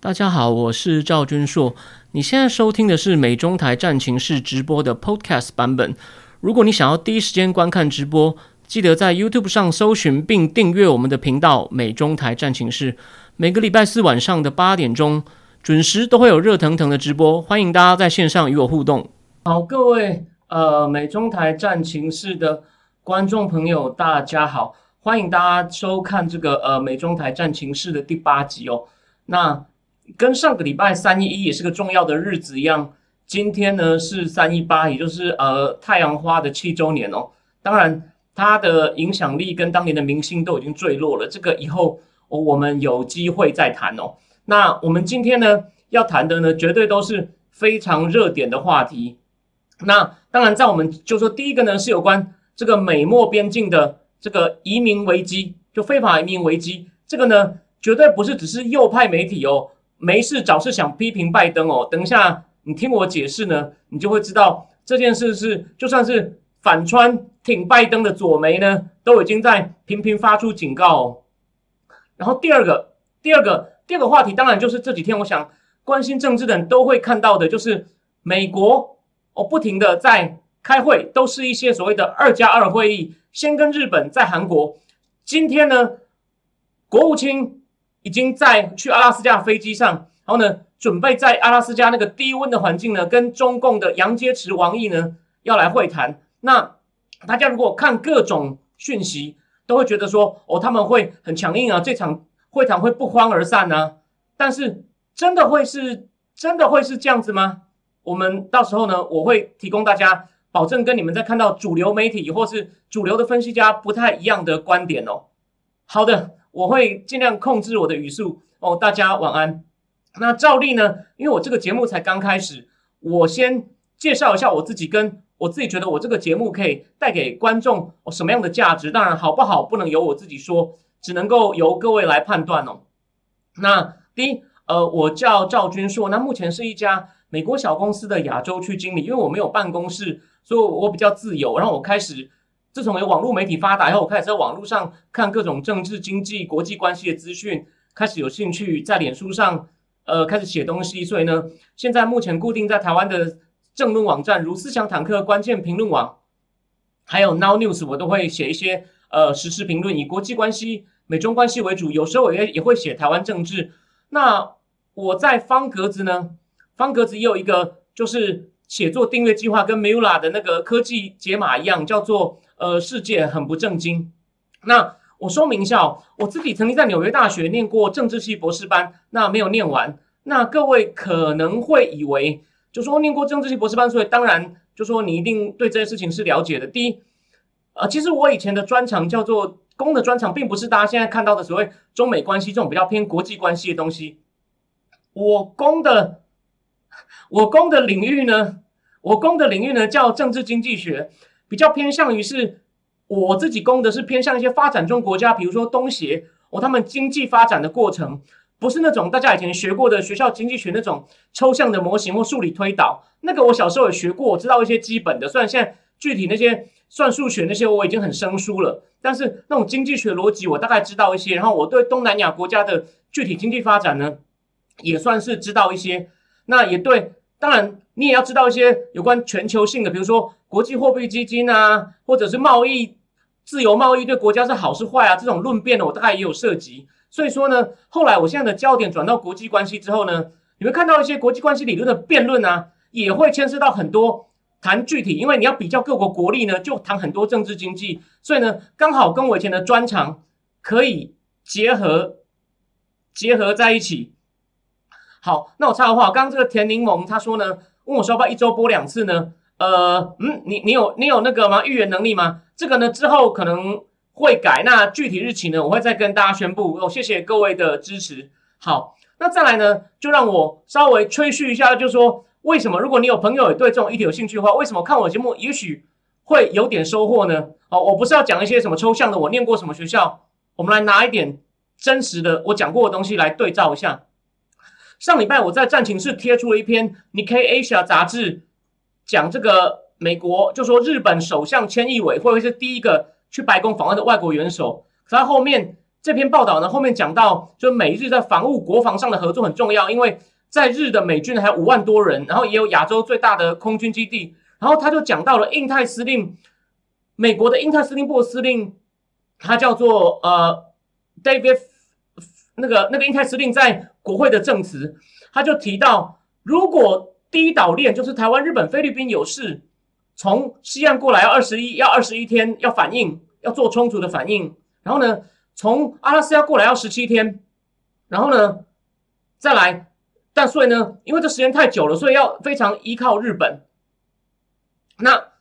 大家好，我是赵君硕。你现在收听的是美中台战情室直播的 Podcast 版本。如果你想要第一时间观看直播，记得在 YouTube 上搜寻并订阅我们的频道“美中台战情室”。每个礼拜四晚上的八点钟准时都会有热腾腾的直播，欢迎大家在线上与我互动。好，各位呃美中台战情室的观众朋友，大家好，欢迎大家收看这个呃美中台战情室的第八集哦。那跟上个礼拜三一一也是个重要的日子一样，今天呢是三一八，也就是呃太阳花的七周年哦。当然，它的影响力跟当年的明星都已经坠落了，这个以后我们有机会再谈哦。那我们今天呢要谈的呢，绝对都是非常热点的话题。那当然，在我们就说第一个呢是有关这个美墨边境的这个移民危机，就非法移民危机，这个呢绝对不是只是右派媒体哦。没事找事想批评拜登哦，等一下你听我解释呢，你就会知道这件事是就算是反川挺拜登的左媒呢，都已经在频频发出警告。哦。然后第二个，第二个，第二个话题，当然就是这几天我想关心政治的人都会看到的，就是美国哦不停的在开会，都是一些所谓的二加二会议，先跟日本，在韩国。今天呢，国务卿。已经在去阿拉斯加飞机上，然后呢，准备在阿拉斯加那个低温的环境呢，跟中共的杨洁篪王毅呢要来会谈。那大家如果看各种讯息，都会觉得说，哦，他们会很强硬啊，这场会谈会不欢而散呢。但是真的会是真的会是这样子吗？我们到时候呢，我会提供大家保证，跟你们在看到主流媒体或是主流的分析家不太一样的观点哦。好的。我会尽量控制我的语速哦，大家晚安。那照例呢，因为我这个节目才刚开始，我先介绍一下我自己，跟我自己觉得我这个节目可以带给观众什么样的价值。当然，好不好不能由我自己说，只能够由各位来判断哦。那第一，呃，我叫赵君硕，那目前是一家美国小公司的亚洲区经理，因为我没有办公室，所以我比较自由。然后我开始。自从有网络媒体发达以后，我开始在网络上看各种政治、经济、国际关系的资讯，开始有兴趣在脸书上，呃，开始写东西。所以呢，现在目前固定在台湾的政论网站，如思想坦克、关键评论网，还有 Now News，我都会写一些呃实时评论，以国际关系、美中关系为主。有时候我也也会写台湾政治。那我在方格子呢，方格子也有一个就是写作订阅计划，跟 Mula 的那个科技解码一样，叫做。呃，世界很不正经。那我说明一下，我自己曾经在纽约大学念过政治系博士班，那没有念完。那各位可能会以为，就说念过政治系博士班，所以当然就说你一定对这些事情是了解的。第一，呃，其实我以前的专长叫做公的专长，并不是大家现在看到的所谓中美关系这种比较偏国际关系的东西。我攻的，我攻的领域呢，我攻的领域呢叫政治经济学。比较偏向于是，我自己攻的是偏向一些发展中国家，比如说东协哦，他们经济发展的过程，不是那种大家以前学过的学校经济学那种抽象的模型或数理推导。那个我小时候也学过，我知道一些基本的。虽然现在具体那些算数学那些我已经很生疏了，但是那种经济学逻辑我大概知道一些。然后我对东南亚国家的具体经济发展呢，也算是知道一些。那也对，当然你也要知道一些有关全球性的，比如说。国际货币基金啊，或者是贸易自由贸易对国家是好是坏啊？这种论辩呢，我大概也有涉及。所以说呢，后来我现在的焦点转到国际关系之后呢，你会看到一些国际关系理论的辩论啊，也会牵涉到很多谈具体，因为你要比较各国国力呢，就谈很多政治经济。所以呢，刚好跟我以前的专长可以结合结合在一起。好，那我插个话，刚刚这个田柠檬他说呢，问我说要不要一周播两次呢？呃，嗯，你你有你有那个吗？预言能力吗？这个呢之后可能会改，那具体日期呢，我会再跟大家宣布。哦，谢谢各位的支持。好，那再来呢，就让我稍微吹嘘一下，就说为什么？如果你有朋友也对这种议题有兴趣的话，为什么看我节目也许会有点收获呢？哦，我不是要讲一些什么抽象的，我念过什么学校，我们来拿一点真实的我讲过的东西来对照一下。上礼拜我在战情室贴出了一篇《Nikasia》杂志。讲这个美国就说日本首相千义伟会不会是第一个去白宫访问的外国元首？他后面这篇报道呢，后面讲到，就美日在防务国防上的合作很重要，因为在日的美军还有五万多人，然后也有亚洲最大的空军基地。然后他就讲到了印太司令，美国的印太司令部司令，他叫做呃 David，那个那个印太司令在国会的证词，他就提到，如果第一岛链就是台湾、日本、菲律宾有事，从西岸过来要二十一要二十一天要反应，要做充足的反应，然后呢？从阿拉斯加过来要十七天，然后呢，再来，但所以呢，因为这时间太久了，所以要非常依靠日本。那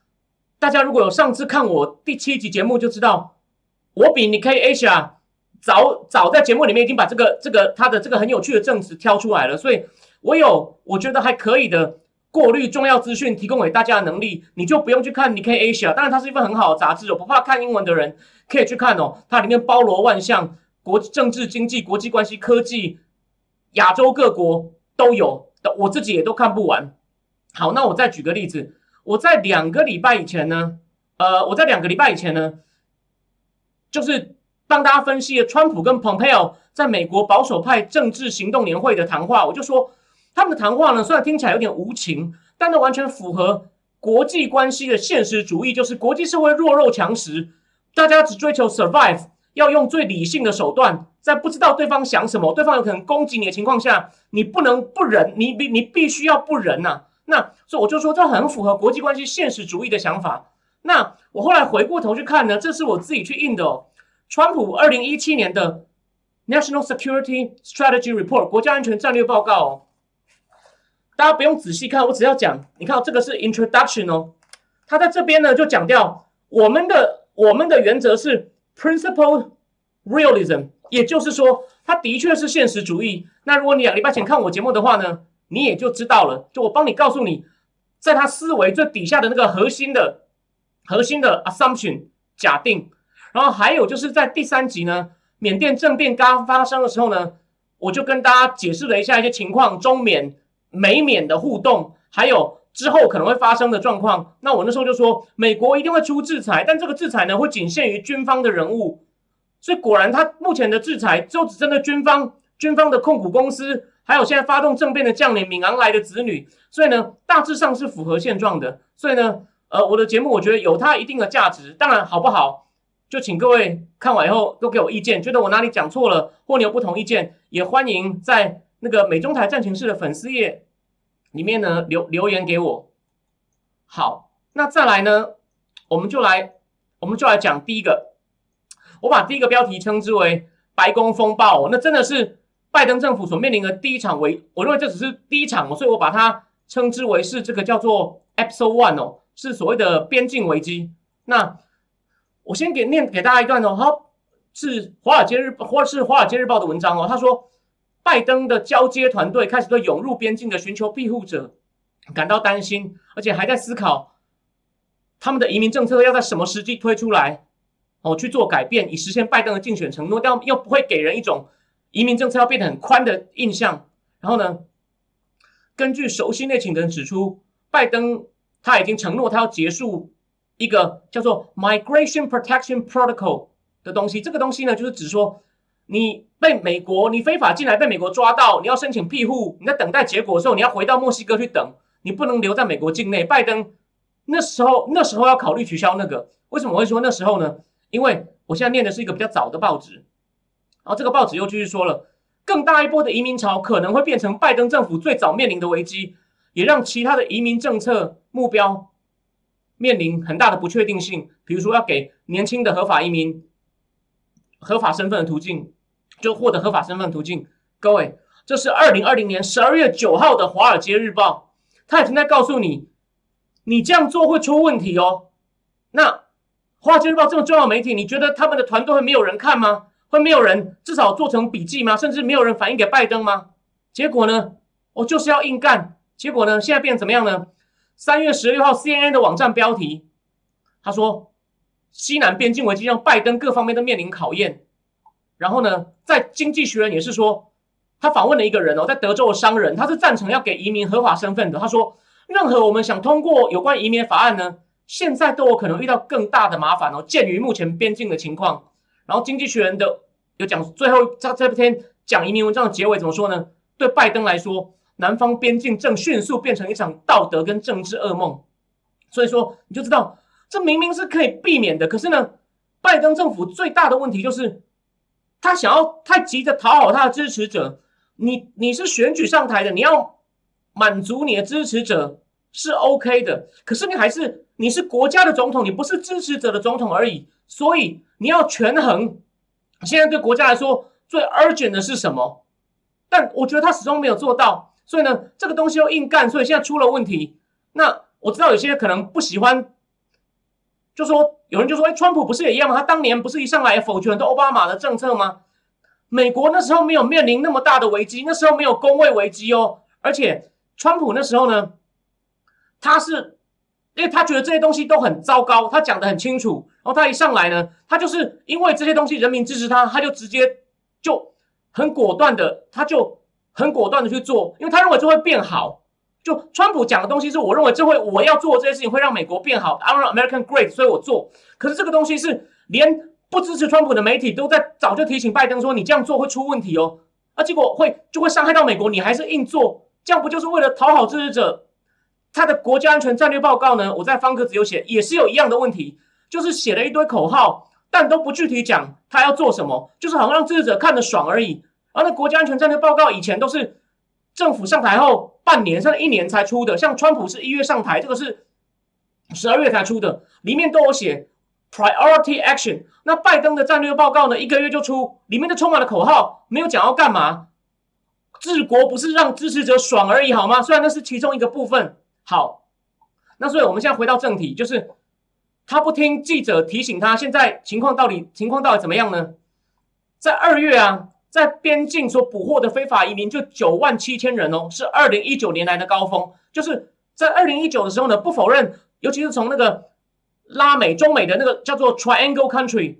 大家如果有上次看我第七集节目，就知道我比你 K Asia 早早在节目里面已经把这个这个他的这个很有趣的证词挑出来了，所以我有我觉得还可以的过滤重要资讯提供给大家的能力，你就不用去看 nika asia 当然它是一份很好的杂志，我不怕看英文的人。可以去看哦，它里面包罗万象，国政治、经济、国际关系、科技，亚洲各国都有，我自己也都看不完。好，那我再举个例子，我在两个礼拜以前呢，呃，我在两个礼拜以前呢，就是帮大家分析了川普跟蓬佩奥在美国保守派政治行动年会的谈话，我就说他们的谈话呢，虽然听起来有点无情，但那完全符合国际关系的现实主义，就是国际社会弱肉强食。大家只追求 survive，要用最理性的手段，在不知道对方想什么、对方有可能攻击你的情况下，你不能不忍，你必你必须要不忍呐。那所以我就说，这很符合国际关系现实主义的想法。那我后来回过头去看呢，这是我自己去印的哦。川普二零一七年的 National Security Strategy Report 国家安全战略报告，大家不用仔细看，我只要讲，你看这个是 Introduction 哦，他在这边呢就讲掉我们的。我们的原则是 principle realism，也就是说，它的确是现实主义。那如果你两礼拜前看我节目的话呢，你也就知道了。就我帮你告诉你，在他思维最底下的那个核心的核心的 assumption 假定。然后还有就是在第三集呢，缅甸政变刚发生的时候呢，我就跟大家解释了一下一些情况，中缅、美缅的互动，还有。之后可能会发生的状况，那我那时候就说，美国一定会出制裁，但这个制裁呢会仅限于军方的人物，所以果然他目前的制裁就只针对军方、军方的控股公司，还有现在发动政变的将领敏昂莱的子女，所以呢大致上是符合现状的。所以呢，呃，我的节目我觉得有它一定的价值，当然好不好，就请各位看完以后都给我意见，觉得我哪里讲错了，或你有不同意见，也欢迎在那个美中台战情室的粉丝页。里面呢留留言给我，好，那再来呢，我们就来，我们就来讲第一个，我把第一个标题称之为“白宫风暴”，那真的是拜登政府所面临的第一场危，我认为这只是第一场，所以我把它称之为是这个叫做 Episode One 哦，是所谓的边境危机。那我先给念给大家一段哦，好，是华尔街日或是华尔街日报的文章哦，他说。拜登的交接团队开始对涌入边境的寻求庇护者感到担心，而且还在思考他们的移民政策要在什么时机推出来，哦去做改变，以实现拜登的竞选承诺，但又不会给人一种移民政策要变得很宽的印象。然后呢，根据熟悉内情的人指出，拜登他已经承诺他要结束一个叫做 Migration Protection Protocol 的东西，这个东西呢就是指说。你被美国，你非法进来被美国抓到，你要申请庇护，你在等待结果的时候，你要回到墨西哥去等，你不能留在美国境内。拜登那时候那时候要考虑取消那个，为什么？会说那时候呢？因为我现在念的是一个比较早的报纸，然后这个报纸又继续说了，更大一波的移民潮可能会变成拜登政府最早面临的危机，也让其他的移民政策目标面临很大的不确定性，比如说要给年轻的合法移民合法身份的途径。就获得合法身份途径，各位，这是二零二零年十二月九号的《华尔街日报》，他已经在告诉你，你这样做会出问题哦。那《华尔街日报》这么重要媒体，你觉得他们的团队会没有人看吗？会没有人至少做成笔记吗？甚至没有人反映给拜登吗？结果呢，我就是要硬干。结果呢，现在变怎么样呢？三月十六号 CNN 的网站标题，他说，西南边境危机让拜登各方面都面临考验。然后呢，在《经济学人》也是说，他访问了一个人哦，在德州的商人，他是赞成要给移民合法身份的。他说，任何我们想通过有关移民法案呢，现在都有可能遇到更大的麻烦哦。鉴于目前边境的情况，然后《经济学人》的有讲最后这这篇讲移民文章的结尾怎么说呢？对拜登来说，南方边境正迅速变成一场道德跟政治噩梦。所以说，你就知道这明明是可以避免的，可是呢，拜登政府最大的问题就是他想要太急着讨好他的支持者。你你是选举上台的，你要满足你的支持者是 OK 的，可是你还是你是国家的总统，你不是支持者的总统而已，所以你要权衡。现在对国家来说最 urgent 的是什么？但我觉得他始终没有做到，所以呢，这个东西又硬干，所以现在出了问题。那我知道有些可能不喜欢，就说有人就说，哎，川普不是也一样吗？他当年不是一上来否决很多奥巴马的政策吗？美国那时候没有面临那么大的危机，那时候没有工位危机哦。而且川普那时候呢，他是因为他觉得这些东西都很糟糕，他讲的很清楚。然后他一上来呢，他就是因为这些东西人民支持他，他就直接就很果断的，他就很果断的去做，因为他认为就会变好。就川普讲的东西是我认为这会我要做这些事情会让美国变好，I want American great，所以我做。可是这个东西是连。不支持川普的媒体都在早就提醒拜登说，你这样做会出问题哦，啊，结果会就会伤害到美国，你还是硬做，这样不就是为了讨好支持者？他的国家安全战略报告呢？我在方格子有写，也是有一样的问题，就是写了一堆口号，但都不具体讲他要做什么，就是好像让支持者看得爽而已。而那国家安全战略报告以前都是政府上台后半年甚至一年才出的，像川普是一月上台，这个是十二月才出的，里面都有写。Priority action。那拜登的战略报告呢？一个月就出，里面都充满了口号，没有讲要干嘛。治国不是让支持者爽而已，好吗？虽然那是其中一个部分。好，那所以我们现在回到正题，就是他不听记者提醒他，现在情况到底情况到底怎么样呢？在二月啊，在边境所捕获的非法移民就九万七千人哦，是二零一九年来的高峰。就是在二零一九的时候呢，不否认，尤其是从那个。拉美、中美的那个叫做 Triangle Country，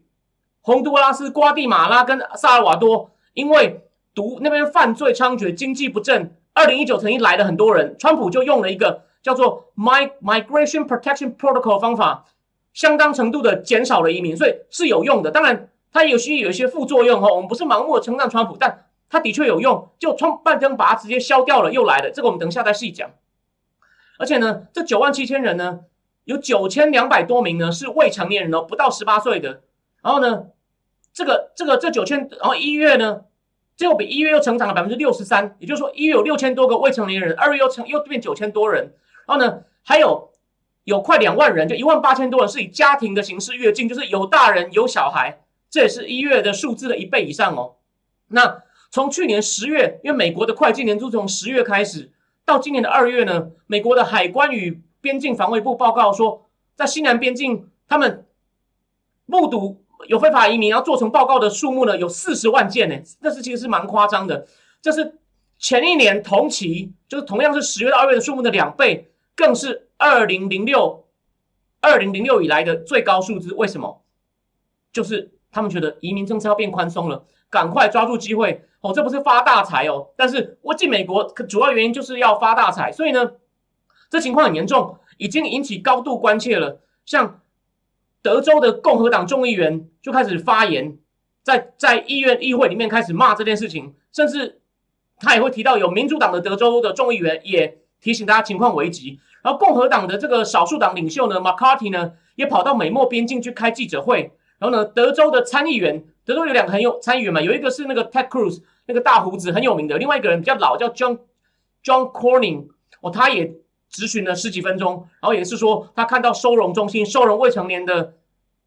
洪都拉斯、瓜地马拉跟萨尔瓦多，因为毒那边犯罪猖獗，经济不振。二零一九曾经来了很多人，川普就用了一个叫做 My Migration Protection Protocol 方法，相当程度的减少了移民，所以是有用的。当然，它有些有一些副作用哈。我们不是盲目的称赞川普，但它的确有用。就川拜登把它直接消掉了，又来了。这个我们等一下再细讲。而且呢，这九万七千人呢？有九千两百多名呢，是未成年人哦，不到十八岁的。然后呢，这个这个这九千，然后一月呢，结果比一月又成长了百分之六十三，也就是说一月有六千多个未成年人，二月又成又变九千多人。然后呢，还有有快两万人，就一万八千多人是以家庭的形式越境，就是有大人有小孩，这也是一月的数字的一倍以上哦。那从去年十月，因为美国的会计年度从十月开始，到今年的二月呢，美国的海关与边境防卫部报告说，在西南边境，他们目睹有非法移民，然后做成报告的数目呢，有四十万件呢。这是其实是蛮夸张的，这是前一年同期，就是同样是十月到二月的数目的两倍，更是二零零六二零零六以来的最高数字。为什么？就是他们觉得移民政策要变宽松了，赶快抓住机会哦，这不是发大财哦。但是我进美国，主要原因就是要发大财，所以呢。这情况很严重，已经引起高度关切了。像德州的共和党众议员就开始发言，在在议院议会里面开始骂这件事情，甚至他也会提到有民主党的德州的众议员也提醒大家情况危急。然后共和党的这个少数党领袖呢，McCarthy 呢也跑到美墨边境去开记者会。然后呢，德州的参议员，德州有两个很有参议员嘛，有一个是那个 Ted Cruz，那个大胡子很有名的，另外一个人比较老，叫 John John Corning，哦，他也。咨询了十几分钟，然后也是说他看到收容中心收容未成年的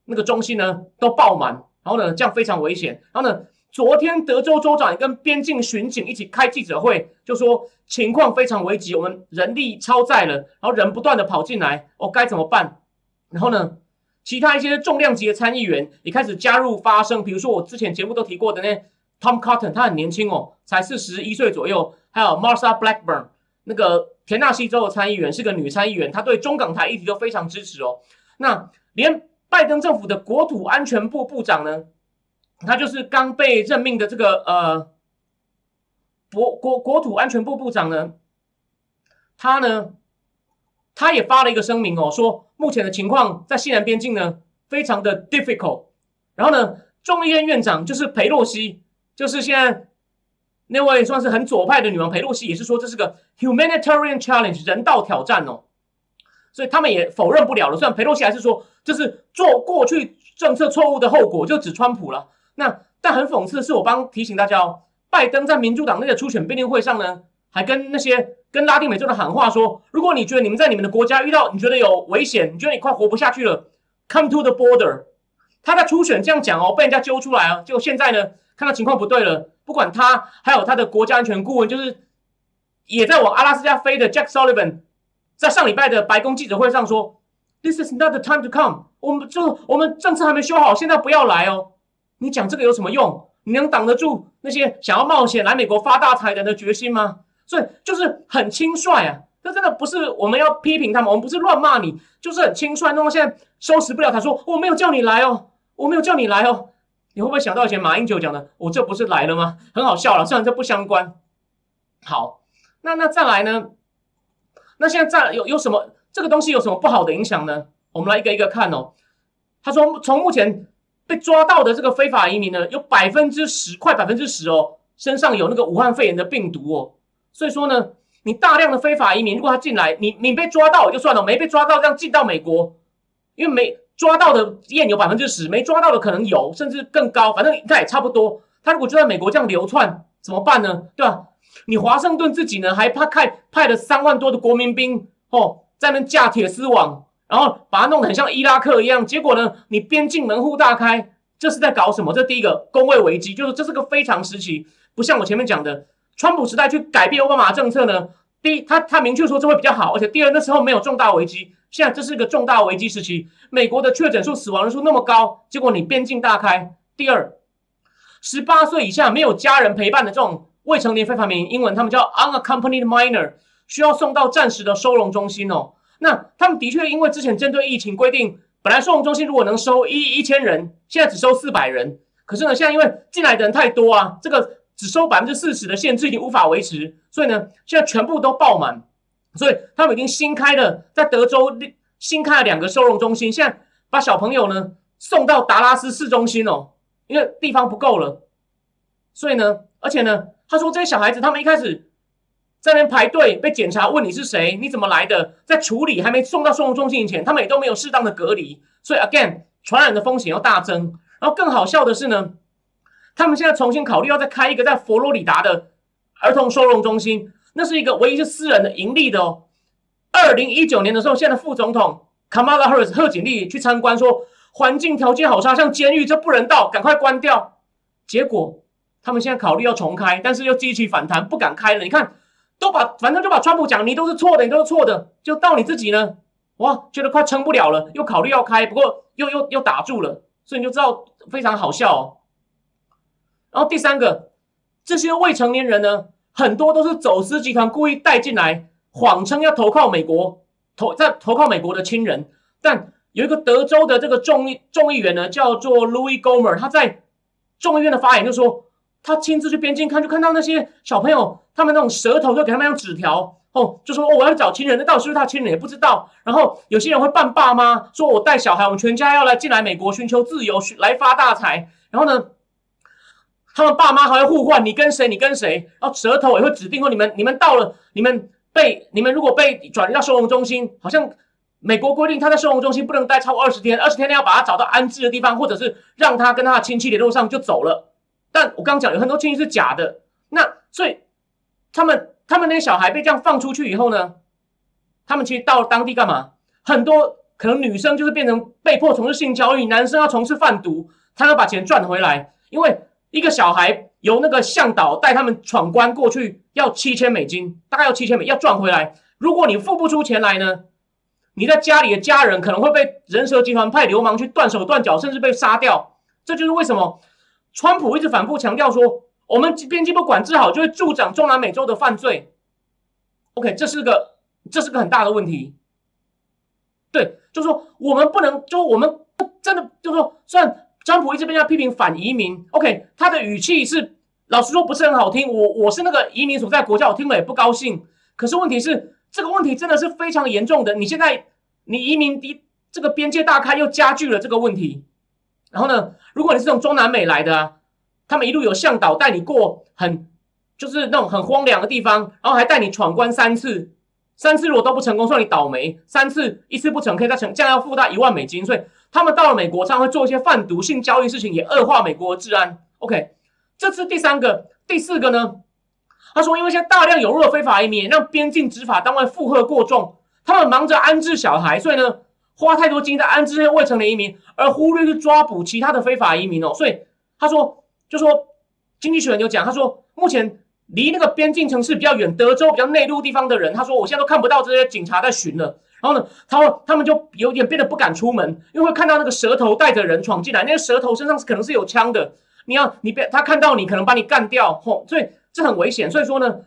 那个中心呢都爆满，然后呢这样非常危险。然后呢，昨天德州州长也跟边境巡警一起开记者会，就说情况非常危急，我们人力超载了，然后人不断的跑进来，哦该怎么办？然后呢，其他一些重量级的参议员也开始加入发声，比如说我之前节目都提过的那 Tom Cotton，他很年轻哦，才四十一岁左右，还有 Marsha Blackburn 那个。田纳西州的参议员是个女参议员，她对中港台议题都非常支持哦。那连拜登政府的国土安全部部长呢，他就是刚被任命的这个呃国国国土安全部部长呢，他呢，他也发了一个声明哦，说目前的情况在西南边境呢非常的 difficult。然后呢，众议院院长就是裴洛西，就是现在那位算是很左派的女王裴洛西，也是说这是个 humanitarian challenge 人道挑战哦。所以他们也否认不了了。虽然裴洛西还是说这是做过去政策错误的后果，就指川普了。那但很讽刺的是，我帮提醒大家哦，拜登在民主党那个初选辩论会上呢，还跟那些跟拉丁美洲的喊话说：如果你觉得你们在你们的国家遇到你觉得有危险，你觉得你快活不下去了，come to the border。他在初选这样讲哦，被人家揪出来啊。结果现在呢，看到情况不对了，不管他，还有他的国家安全顾问，就是也在往阿拉斯加飞的 Jack Sullivan。在上礼拜的白宫记者会上说，This is not the time to come。我们就我们政策还没修好，现在不要来哦。你讲这个有什么用？你能挡得住那些想要冒险来美国发大财人的决心吗？所以就是很轻率啊。这真的不是我们要批评他们，我们不是乱骂你，就是很轻率。弄到现在收拾不了，他说我没有叫你来哦，我没有叫你来哦。你会不会想到以前马英九讲的，我这不是来了吗？很好笑了，虽然这不相关。好，那那再来呢？那现在在有有什么这个东西有什么不好的影响呢？我们来一个一个看哦。他说，从目前被抓到的这个非法移民呢，有百分之十，快百分之十哦，身上有那个武汉肺炎的病毒哦。所以说呢，你大量的非法移民，如果他进来，你你被抓到就算了，没被抓到这样进到美国，因为没抓到的验有百分之十，没抓到的可能有，甚至更高，反正应该也差不多。他如果就在美国这样流窜，怎么办呢？对吧？你华盛顿自己呢，还派派派了三万多的国民兵哦，在那架铁丝网，然后把它弄得很像伊拉克一样。结果呢，你边境门户大开，这是在搞什么？这第一个工位危机，就是这是个非常时期，不像我前面讲的，川普时代去改变奥巴马政策呢。第一，他他明确说这会比较好，而且第二，那时候没有重大危机，现在这是一个重大危机时期，美国的确诊数、死亡人数那么高，结果你边境大开。第二，十八岁以下没有家人陪伴的这种。未成年非法移民，英文他们叫 unaccompanied minor，需要送到暂时的收容中心哦。那他们的确因为之前针对疫情规定，本来收容中心如果能收一一千人，现在只收四百人。可是呢，现在因为进来的人太多啊，这个只收百分之四十的限制已经无法维持，所以呢，现在全部都爆满。所以他们已经新开了在德州新开了两个收容中心，现在把小朋友呢送到达拉斯市中心哦，因为地方不够了。所以呢，而且呢。他说：“这些小孩子，他们一开始在那边排队被检查，问你是谁，你怎么来的，在处理还没送到收容中心以前，他们也都没有适当的隔离，所以 again 传染的风险要大增。然后更好笑的是呢，他们现在重新考虑要再开一个在佛罗里达的儿童收容中心，那是一个唯一是私人的盈利的哦。二零一九年的时候，现在副总统 Kamala Harris 贺锦丽去参观，说环境条件好差，像监狱，这不人道，赶快关掉。结果。”他们现在考虑要重开，但是又激起反弹，不敢开了。你看，都把反正就把川普讲你都是错的，你都是错的，就到你自己呢，哇，觉得快撑不了了，又考虑要开，不过又又又打住了，所以你就知道非常好笑哦。然后第三个，这些未成年人呢，很多都是走私集团故意带进来，谎称要投靠美国，投在投靠美国的亲人。但有一个德州的这个众议众议员呢，叫做 Louis Gomer，他在众议院的发言就说。他亲自去边境看，就看到那些小朋友，他们那种舌头就给他们用纸条，哦，就说哦我要找亲人，那到底是不是他亲人也不知道。然后有些人会扮爸妈，说我带小孩，我们全家要来进来美国寻求自由，来发大财。然后呢，他们爸妈还会互换，你跟谁，你跟谁，然后舌头也会指定说你们，你们到了，你们被你们如果被转移到收容中心，好像美国规定他在收容中心不能待超过二十天，二十天内要把他找到安置的地方，或者是让他跟他的亲戚联络上就走了。但我刚刚讲有很多亲戚是假的，那所以他们他们那些小孩被这样放出去以后呢，他们其实到了当地干嘛？很多可能女生就是变成被迫从事性交易，男生要从事贩毒，他要把钱赚回来。因为一个小孩由那个向导带他们闯关过去，要七千美金，大概要七千美要赚回来。如果你付不出钱来呢，你在家里的家人可能会被人蛇集团派流氓去断手断脚，甚至被杀掉。这就是为什么。川普一直反复强调说，我们边境不管制好，就会助长中南美洲的犯罪。OK，这是个这是个很大的问题。对，就是说我们不能，就我们真的就是说，虽然川普一直被人家批评反移民，OK，他的语气是老实说不是很好听。我我是那个移民所在国家，我听了也不高兴。可是问题是，这个问题真的是非常严重的。你现在你移民的这个边界大开，又加剧了这个问题。然后呢，如果你是从中南美来的啊，他们一路有向导带你过很就是那种很荒凉的地方，然后还带你闯关三次，三次如果都不成功，算你倒霉；三次一次不成，可以再成，这样要付他一万美金。所以他们到了美国，常常会做一些贩毒性交易事情，也恶化美国的治安。OK，这是第三个，第四个呢？他说，因为现在大量涌入的非法移民，让边境执法单位负荷过重，他们忙着安置小孩，所以呢。花太多精力在安置这些未成年移民，而忽略去抓捕其他的非法移民哦。所以他说，就说经济学人有讲，他说目前离那个边境城市比较远，德州比较内陆地方的人，他说我现在都看不到这些警察在巡了。然后呢，他他们就有点变得不敢出门，因为会看到那个蛇头带着人闯进来，那个蛇头身上是可能是有枪的，你要你别他看到你可能把你干掉，吼，所以这很危险。所以说呢。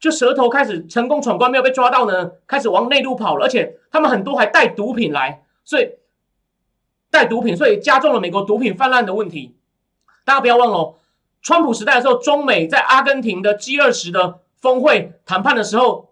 就蛇头开始成功闯关，没有被抓到呢，开始往内陆跑了，而且他们很多还带毒品来，所以带毒品，所以加重了美国毒品泛滥的问题。大家不要忘了，川普时代的时候，中美在阿根廷的 G 二十的峰会谈判的时候，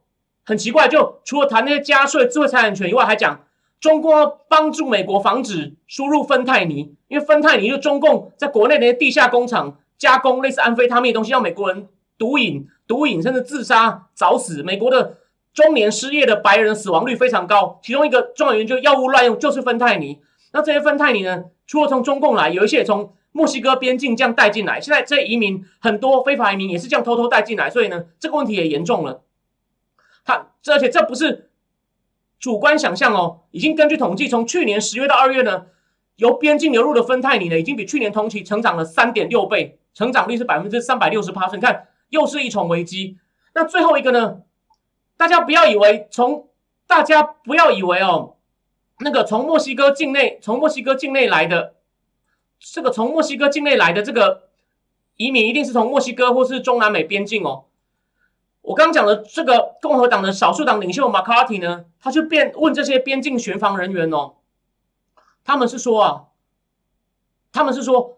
很奇怪，就除了谈那些加税、智慧财产权以外，还讲中国帮助美国防止输入芬太尼，因为芬太尼就中共在国内那些地下工厂加工类似安非他命的东西，让美国人毒瘾。毒瘾甚至自杀早死，美国的中年失业的白人死亡率非常高，其中一个重要原因就药物滥用，就是芬太尼。那这些芬太尼呢，除了从中共来，有一些也从墨西哥边境这样带进来。现在这些移民很多非法移民也是这样偷偷带进来，所以呢，这个问题也严重了。他而且这不是主观想象哦，已经根据统计，从去年十月到二月呢，由边境流入的芬太尼呢，已经比去年同期成长了三点六倍，成长率是百分之三百六十八。你看。又是一重危机。那最后一个呢？大家不要以为从大家不要以为哦，那个从墨西哥境内从墨西哥境内来的这个从墨西哥境内来的这个移民一定是从墨西哥或是中南美边境哦。我刚讲的这个共和党的少数党领袖马卡蒂呢，他就变问这些边境巡防人员哦，他们是说啊，他们是说。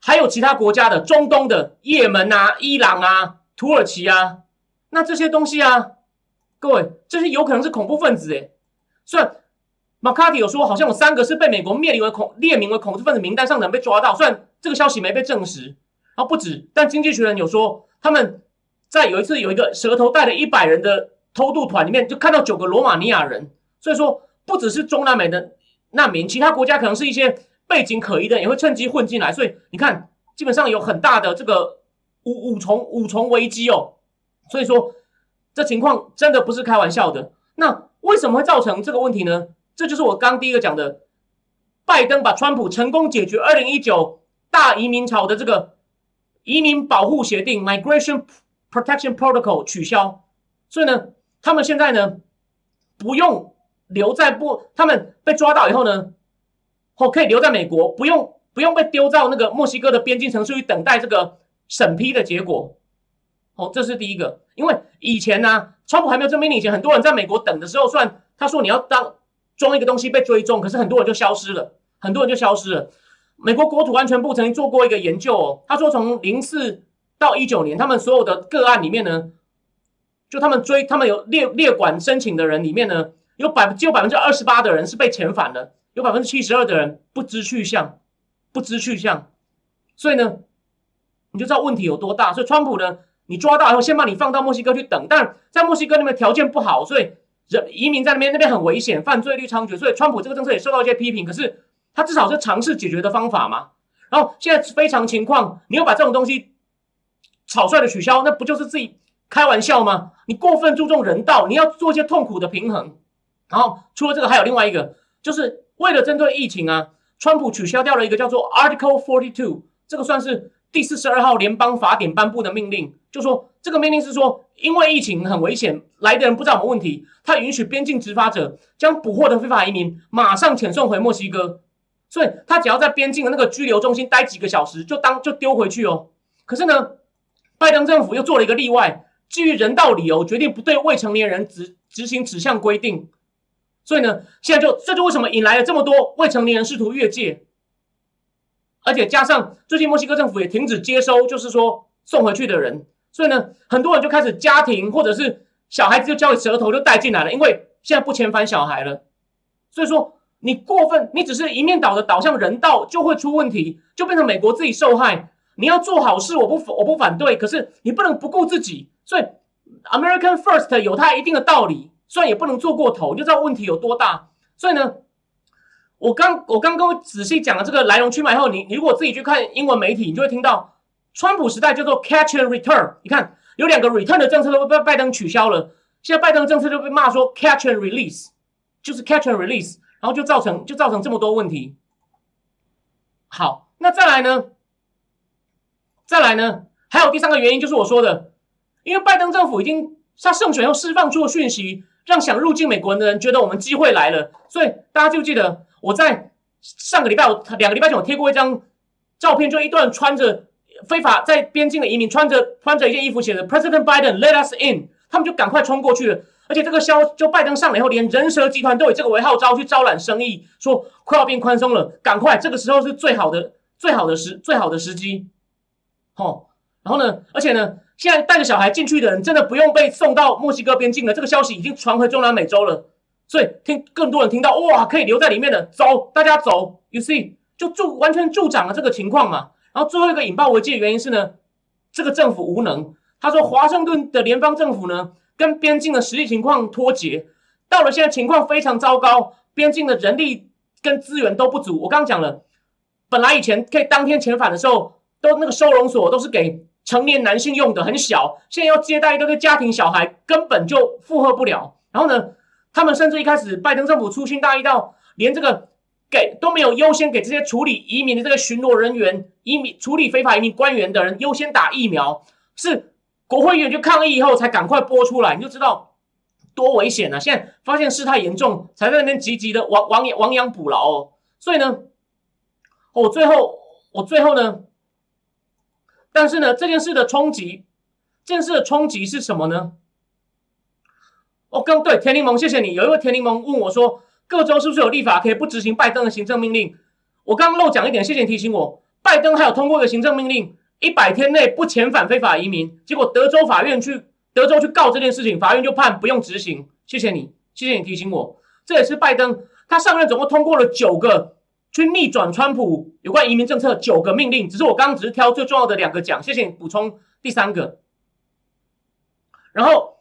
还有其他国家的，中东的，也门啊、伊朗啊、土耳其啊，那这些东西啊，各位，这些有可能是恐怖分子诶。虽然马卡蒂有说，好像有三个是被美国列名为恐列名为恐怖分子名单上的人被抓到，虽然这个消息没被证实，然后不止，但经济学人有说，他们在有一次有一个蛇头带了一百人的偷渡团里面，就看到九个罗马尼亚人，所以说不只是中南美的难民，其他国家可能是一些。背景可疑的也会趁机混进来，所以你看，基本上有很大的这个五五重五重危机哦。所以说，这情况真的不是开玩笑的。那为什么会造成这个问题呢？这就是我刚第一个讲的，拜登把川普成功解决二零一九大移民潮的这个移民保护协定 （Migration Protection Protocol） 取消，所以呢，他们现在呢不用留在不，他们被抓到以后呢。哦，可以留在美国，不用不用被丢到那个墨西哥的边境城市去等待这个审批的结果。哦，这是第一个，因为以前呢，川普还没有这命令以前，很多人在美国等的时候，算他说你要当装一个东西被追踪，可是很多人就消失了，很多人就消失了。美国国土安全部曾经做过一个研究哦，他说从零四到一九年，他们所有的个案里面呢，就他们追他们有列列管申请的人里面呢，有百只有百分之二十八的人是被遣返的。有百分之七十二的人不知去向，不知去向，所以呢，你就知道问题有多大。所以川普呢，你抓到以后，先把你放到墨西哥去等。但在墨西哥那边条件不好，所以人移民在那边那边很危险，犯罪率猖獗。所以川普这个政策也受到一些批评。可是他至少是尝试解决的方法嘛。然后现在非常情况，你又把这种东西草率的取消，那不就是自己开玩笑吗？你过分注重人道，你要做一些痛苦的平衡。然后除了这个，还有另外一个就是。为了针对疫情啊，川普取消掉了一个叫做 Article Forty Two，这个算是第四十二号联邦法典颁布的命令。就说这个命令是说，因为疫情很危险，来的人不知道什么问题，他允许边境执法者将捕获的非法移民马上遣送回墨西哥，所以他只要在边境的那个拘留中心待几个小时，就当就丢回去哦。可是呢，拜登政府又做了一个例外，基于人道理由，决定不对未成年人执执行指向规定。所以呢，现在就这就为什么引来了这么多未成年人试图越界，而且加上最近墨西哥政府也停止接收，就是说送回去的人，所以呢，很多人就开始家庭或者是小孩子就交给舌头就带进来了，因为现在不遣返小孩了，所以说你过分，你只是一面倒的导向人道，就会出问题，就变成美国自己受害。你要做好事，我不我不反对，可是你不能不顾自己。所以 American First 有它一定的道理，虽然也不能做过头，就知道问题有多大。所以呢，我刚我刚刚仔细讲了这个来龙去脉后，你你如果自己去看英文媒体，你就会听到川普时代叫做 Catch and Return。你看有两个 Return 的政策都被拜登取消了，现在拜登政策就被骂说 Catch and Release，就是 Catch and Release，然后就造成就造成这么多问题。好，那再来呢？再来呢，还有第三个原因就是我说的，因为拜登政府已经他胜选后释放出了讯息，让想入境美国人的人觉得我们机会来了，所以大家就记得我在上个礼拜我两个礼拜前我贴过一张照片，就一段穿着非法在边境的移民穿着穿着一件衣服写的 President Biden let us in，他们就赶快冲过去了，而且这个消就拜登上来以后，连人蛇集团都以这个为号召去招揽生意，说快要变宽松了，赶快这个时候是最好的最好的时最好的时机。哦，然后呢？而且呢，现在带着小孩进去的人，真的不用被送到墨西哥边境了。这个消息已经传回中南美洲了，所以听更多人听到，哇，可以留在里面的，走，大家走。You see，就助完全助长了这个情况嘛。然后最后一个引爆危机的原因是呢，这个政府无能。他说，华盛顿的联邦政府呢，跟边境的实际情况脱节，到了现在情况非常糟糕，边境的人力跟资源都不足。我刚刚讲了，本来以前可以当天遣返的时候。都那个收容所都是给成年男性用的，很小。现在要接待一个个家庭小孩，根本就负荷不了。然后呢，他们甚至一开始拜登政府粗心大意到连这个给都没有优先给这些处理移民的这个巡逻人员、移民处理非法移民官员的人优先打疫苗，是国会议员去抗议以后才赶快播出来，你就知道多危险啊！现在发现事态严重，才在那边积极的亡亡亡羊补牢哦。所以呢，我最后我最后呢。但是呢，这件事的冲击，这件事的冲击是什么呢？哦，刚对田柠檬，谢谢你。有一位田柠檬问我说，各州是不是有立法可以不执行拜登的行政命令？我刚刚漏讲一点，谢谢你提醒我。拜登还有通过一个行政命令，一百天内不遣返非法移民。结果德州法院去德州去告这件事情，法院就判不用执行。谢谢你，谢谢你提醒我。这也是拜登他上任总共通过了九个。去逆转川普有关移民政策九个命令，只是我刚刚只是挑最重要的两个讲，谢谢你补充第三个。然后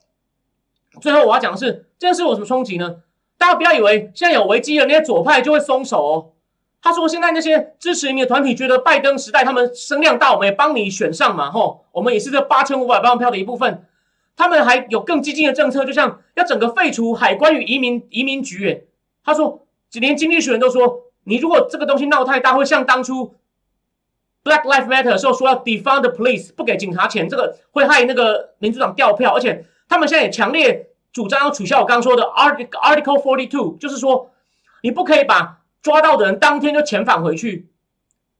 最后我要讲的是这件事有什么冲击呢？大家不要以为现在有危机了，那些左派就会松手哦。他说现在那些支持移民的团体觉得拜登时代他们声量大，我们也帮你选上嘛，吼，我们也是这八千五百万票的一部分。他们还有更激进的政策，就像要整个废除海关与移民移民局。诶，他说连经济学人都说。你如果这个东西闹太大，会像当初 Black Lives Matter 时候说要 defund the police，不给警察钱，这个会害那个民主党掉票。而且他们现在也强烈主张要取消我刚刚说的 Article Forty Two，就是说你不可以把抓到的人当天就遣返回去。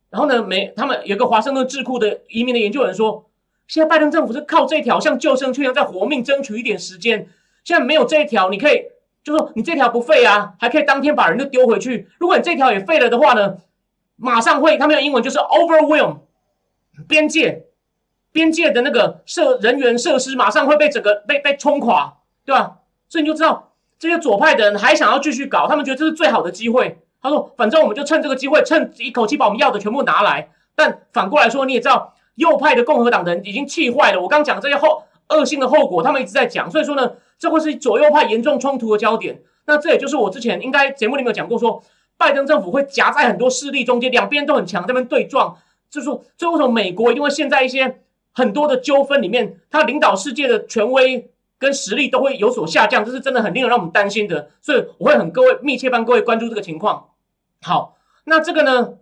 然后呢，没他们有个华盛顿智库的移民的研究人说，现在拜登政府是靠这条像救生圈一样在活命争取一点时间。现在没有这一条，你可以。就说你这条不废啊，还可以当天把人就丢回去。如果你这条也废了的话呢，马上会，他们用英文就是 overwhelm 边界，边界的那个设人员设施马上会被整个被被冲垮，对吧？所以你就知道这些左派的人还想要继续搞，他们觉得这是最好的机会。他说，反正我们就趁这个机会，趁一口气把我们要的全部拿来。但反过来说，你也知道，右派的共和党人已经气坏了。我刚讲这些后恶性的后果，他们一直在讲。所以说呢。这会是左右派严重冲突的焦点。那这也就是我之前应该节目里面有讲过，说拜登政府会夹在很多势力中间，两边都很强，这边对撞。就是说，这为什么美国一定会陷在一些很多的纠纷里面？他领导世界的权威跟实力都会有所下降，这是真的很令人让我们担心的。所以我会很各位密切帮各位关注这个情况。好，那这个呢，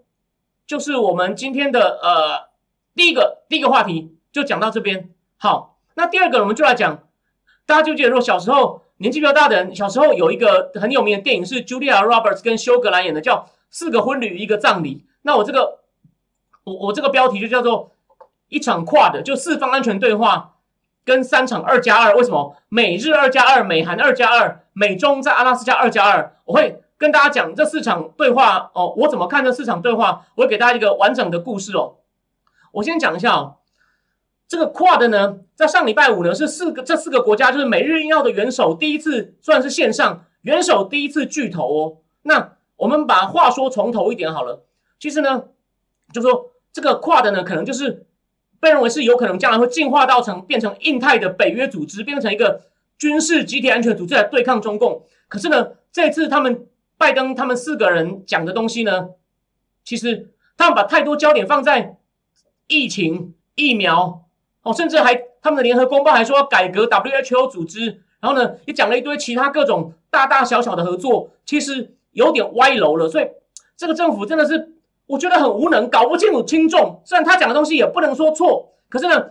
就是我们今天的呃第一个第一个话题就讲到这边。好，那第二个我们就来讲。大家就记得，如果小时候年纪比较大的人，小时候有一个很有名的电影是 Julia Roberts 跟休格兰演的，叫《四个婚礼一个葬礼》。那我这个，我我这个标题就叫做一场跨的，就四方安全对话跟三场二加二。为什么？美日二加二，美韩二加二，美中在阿拉斯加二加二。我会跟大家讲这四场对话哦，我怎么看这四场对话？我会给大家一个完整的故事哦。我先讲一下哦。这个跨的呢，在上礼拜五呢，是四个这四个国家，就是美日印澳的元首第一次算是线上元首第一次聚头哦。那我们把话说从头一点好了。其实呢，就说这个跨的呢，可能就是被认为是有可能将来会进化到成变成印太的北约组织，变成一个军事集体安全组织来对抗中共。可是呢，这次他们拜登他们四个人讲的东西呢，其实他们把太多焦点放在疫情、疫苗哦，甚至还他们的联合公报还说要改革 WHO 组织，然后呢，也讲了一堆其他各种大大小小的合作，其实有点歪楼了。所以这个政府真的是。我觉得很无能，搞不清楚轻重。虽然他讲的东西也不能说错，可是呢，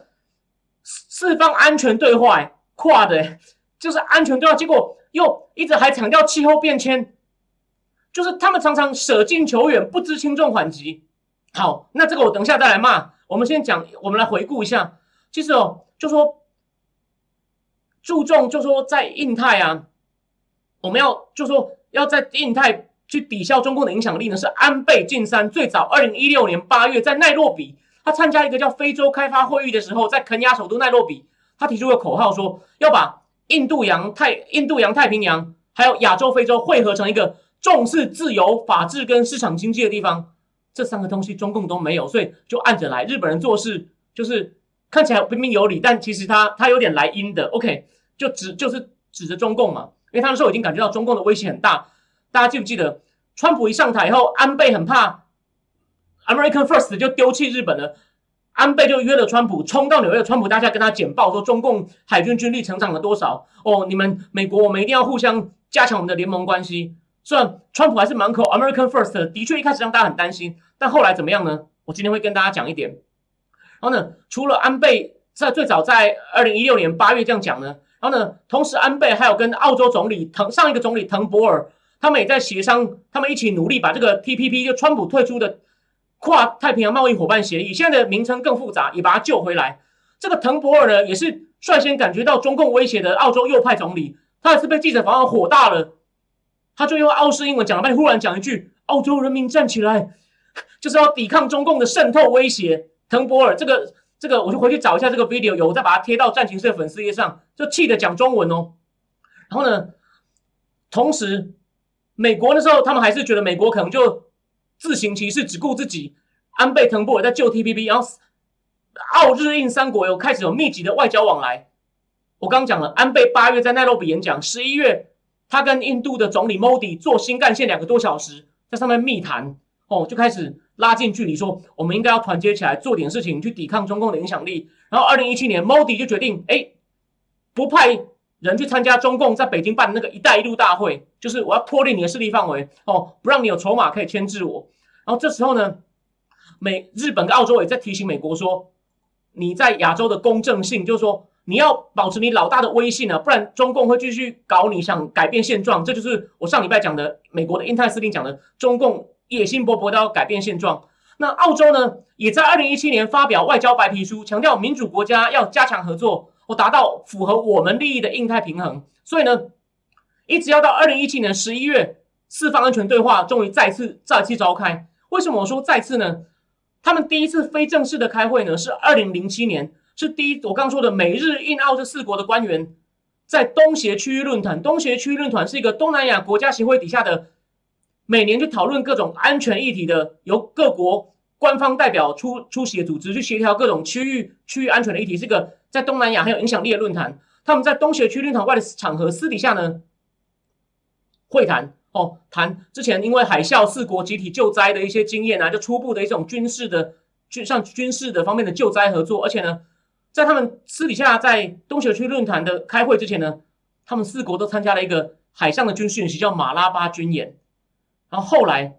四方安全对话跨的，就是安全对话，结果又一直还强调气候变迁，就是他们常常舍近求远，不知轻重缓急。好，那这个我等一下再来骂。我们先讲，我们来回顾一下。其实哦，就说注重，就说在印太啊，我们要就说要在印太。去抵消中共的影响力呢？是安倍晋三最早二零一六年八月在奈洛比，他参加一个叫非洲开发会议的时候，在肯亚首都奈洛比，他提出个口号说要把印度洋太印度洋太平洋还有亚洲非洲汇合成一个重视自由、法治跟市场经济的地方。这三个东西中共都没有，所以就按着来。日本人做事就是看起来彬彬有礼，但其实他他有点来阴的。OK，就指就是指着中共嘛，因为他那时候已经感觉到中共的威胁很大。大家记不记得，川普一上台以后，安倍很怕 American First 就丢弃日本了。安倍就约了川普，冲到纽约，川普大家跟他简报说，中共海军军力成长了多少？哦，你们美国，我们一定要互相加强我们的联盟关系。虽然川普还是满口 American First，的确一开始让大家很担心，但后来怎么样呢？我今天会跟大家讲一点。然后呢，除了安倍在最早在二零一六年八月这样讲呢，然后呢，同时安倍还有跟澳洲总理滕上一个总理滕博尔。他们也在协商，他们一起努力把这个 TPP 就川普退出的跨太平洋贸易伙伴协议，现在的名称更复杂，也把它救回来。这个滕博尔呢，也是率先感觉到中共威胁的澳洲右派总理，他也是被记者访问火大了，他就用澳式英文讲了半天，忽然讲一句：“澳洲人民站起来，就是要抵抗中共的渗透威胁。”滕博尔这个这个，我就回去找一下这个 video，有我再把它贴到战情社粉丝页上，就气得讲中文哦。然后呢，同时。美国那时候，他们还是觉得美国可能就自行其事，只顾自己。安倍滕博尔在救 TPP，然后澳日印三国有开始有密集的外交往来。我刚讲了，安倍八月在奈洛比演讲，十一月他跟印度的总理 Modi 坐新干线两个多小时，在上面密谈，哦，就开始拉近距离，说我们应该要团结起来做点事情，去抵抗中共的影响力。然后二零一七年，Modi 就决定，哎，不派。人去参加中共在北京办的那个“一带一路”大会，就是我要脱离你的势力范围哦，不让你有筹码可以牵制我。然后这时候呢，美、日本跟澳洲也在提醒美国说，你在亚洲的公正性，就是说你要保持你老大的威信啊，不然中共会继续搞你，想改变现状。这就是我上礼拜讲的，美国的印太司令讲的，中共野心勃勃的要改变现状。那澳洲呢，也在二零一七年发表外交白皮书，强调民主国家要加强合作。我达到符合我们利益的印太平衡，所以呢，一直要到二零一七年十一月，四方安全对话终于再次再次召开。为什么我说再次呢？他们第一次非正式的开会呢，是二零零七年，是第一我刚说的美日印澳这四国的官员在东协区域论坛。东协区域论坛是一个东南亚国家协会底下的，每年去讨论各种安全议题的，由各国官方代表出出席的组织，去协调各种区域区域安全的议题，是个。在东南亚很有影响力的论坛，他们在东协区论坛外的场合私底下呢会谈哦，谈之前因为海啸四国集体救灾的一些经验啊，就初步的一种军事的军像军事的方面的救灾合作。而且呢，在他们私底下在东协区论坛的开会之前呢，他们四国都参加了一个海上的军事演习，叫马拉巴军演。然后后来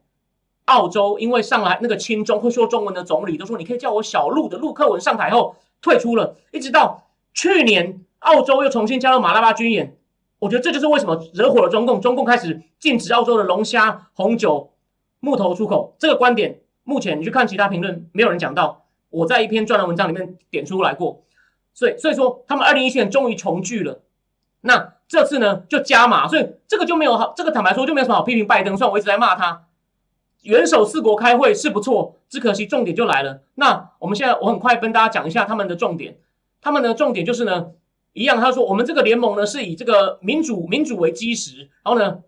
澳洲因为上来那个亲中会说中文的总理都说，你可以叫我小陆的陆克文上台后。退出了，一直到去年，澳洲又重新加入马拉巴军演。我觉得这就是为什么惹火了中共，中共开始禁止澳洲的龙虾、红酒、木头出口。这个观点，目前你去看其他评论，没有人讲到。我在一篇专栏文章里面点出来过。所以，所以说他们二零一七年终于重聚了。那这次呢，就加码，所以这个就没有好，这个坦白说就没有什么好批评拜登。虽然我一直在骂他。元首四国开会是不错，只可惜重点就来了。那我们现在我很快跟大家讲一下他们的重点。他们的重点就是呢，一样，他说我们这个联盟呢是以这个民主民主为基石，然后呢，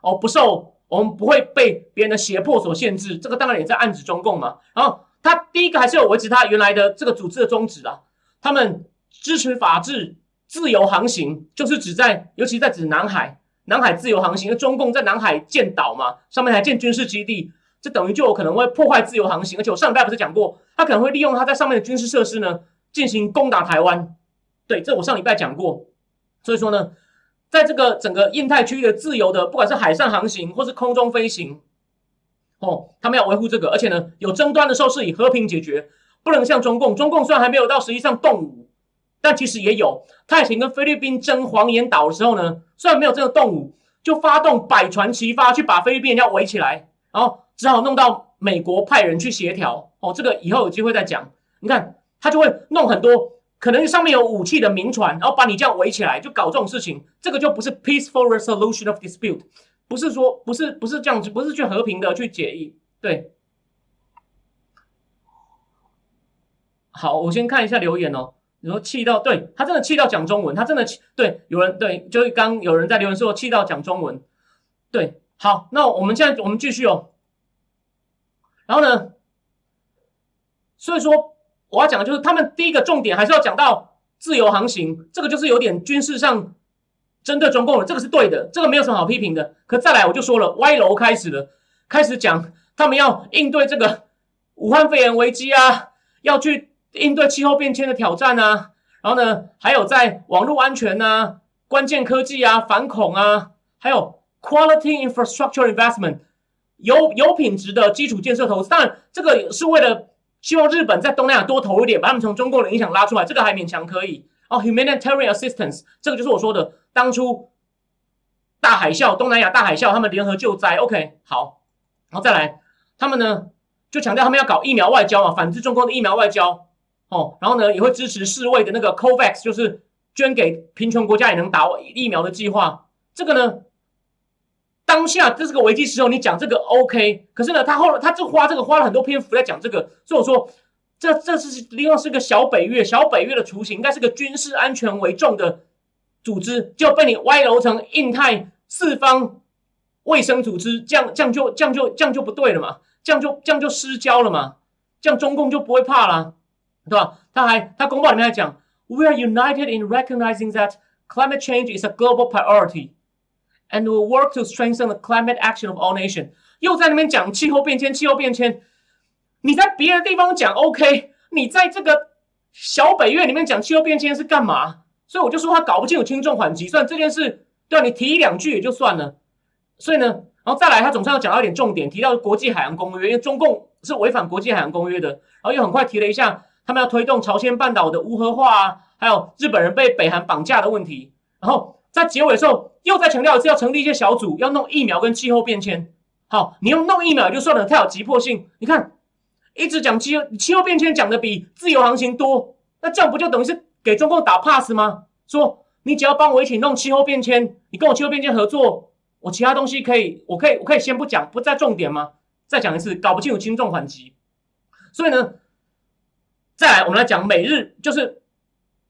哦不受我们不会被别人的胁迫所限制，这个当然也在暗指中共嘛。然后他第一个还是有维持他原来的这个组织的宗旨啊，他们支持法治、自由航行，就是指在，尤其在指南海，南海自由航行，因为中共在南海建岛嘛，上面还建军事基地，这等于就有可能会破坏自由航行。而且我上礼拜不是讲过，他可能会利用他在上面的军事设施呢，进行攻打台湾。对，这我上礼拜讲过。所以说呢。在这个整个印太区域的自由的，不管是海上航行或是空中飞行，哦，他们要维护这个，而且呢，有争端的时候是以和平解决，不能像中共。中共虽然还没有到实际上动武，但其实也有。泰以前跟菲律宾争黄岩岛的时候呢，虽然没有这个动武，就发动百船齐发去把菲律宾人要围起来，然后只好弄到美国派人去协调。哦，这个以后有机会再讲。你看，他就会弄很多。可能上面有武器的民船，然后把你这样围起来，就搞这种事情，这个就不是 peaceful resolution of dispute，不是说不是不是这样子，不是去和平的去解议。对，好，我先看一下留言哦。你说气到，对他真的气到讲中文，他真的气，对，有人对，就是刚有人在留言说气到讲中文，对，好，那我们现在我们继续哦。然后呢，所以说。我要讲的就是，他们第一个重点还是要讲到自由航行，这个就是有点军事上针对中共的，这个是对的，这个没有什么好批评的。可再来，我就说了，歪楼开始了，开始讲他们要应对这个武汉肺炎危机啊，要去应对气候变迁的挑战啊，然后呢，还有在网络安全啊、关键科技啊、反恐啊，还有 quality infrastructure investment 有有品质的基础建设投资，当然这个是为了。希望日本在东南亚多投一点，把他们从中共的影响拉出来，这个还勉强可以。哦，humanitarian assistance，这个就是我说的当初大海啸，东南亚大海啸，他们联合救灾。OK，好，然后再来，他们呢就强调他们要搞疫苗外交嘛，反制中共的疫苗外交。哦，然后呢也会支持世卫的那个 COVAX，就是捐给贫穷国家也能打疫苗的计划。这个呢？当下这是个危机时候，你讲这个 OK，可是呢，他后来他就花这个花了很多篇幅在讲这个，所以我说这这是另外是个小北约，小北约的雏形，应该是个军事安全为重的组织，就被你歪楼成印太四方卫生组织，这样这样就这样就这样就不对了嘛，这样就这样就失焦了嘛，这样中共就不会怕了，对吧？他还他公报里面还讲，We are united in recognizing that climate change is a global priority。And will work to strengthen the climate action of all nations。又在那边讲气候变迁，气候变迁。你在别的地方讲 OK，你在这个小北约里面讲气候变迁是干嘛？所以我就说他搞不清楚轻重缓急。算这件事，对吧，你提一两句也就算了。所以呢，然后再来，他总算要讲到一点重点，提到国际海洋公约，因为中共是违反国际海洋公约的。然后又很快提了一下，他们要推动朝鲜半岛的无核化啊，还有日本人被北韩绑架的问题。然后。在结尾的时候，又再强调一次，要成立一些小组，要弄疫苗跟气候变迁。好，你用弄疫苗就算了，太有急迫性。你看，一直讲气候气候变迁，讲的比自由航行多，那这样不就等于是给中共打 pass 吗？说你只要帮我一起弄气候变迁，你跟我气候变迁合作，我其他东西可以，我可以，我可以先不讲，不在重点吗？再讲一次，搞不清楚轻重缓急。所以呢，再来，我们来讲美日，就是。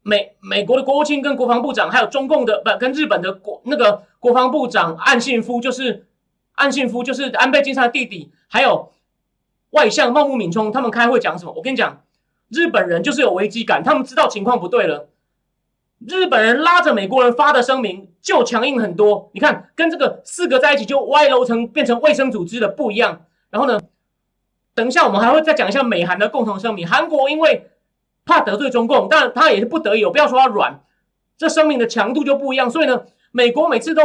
美美国的国务卿跟国防部长，还有中共的不跟日本的国那个国防部长岸信夫，就是岸信夫就是安倍晋三的弟弟，还有外相茂木敏充，他们开会讲什么？我跟你讲，日本人就是有危机感，他们知道情况不对了。日本人拉着美国人发的声明就强硬很多，你看跟这个四个在一起就歪楼成变成卫生组织的不一样。然后呢，等一下我们还会再讲一下美韩的共同声明，韩国因为。怕得罪中共，但他也是不得已。我不要说他软，这声明的强度就不一样。所以呢，美国每次都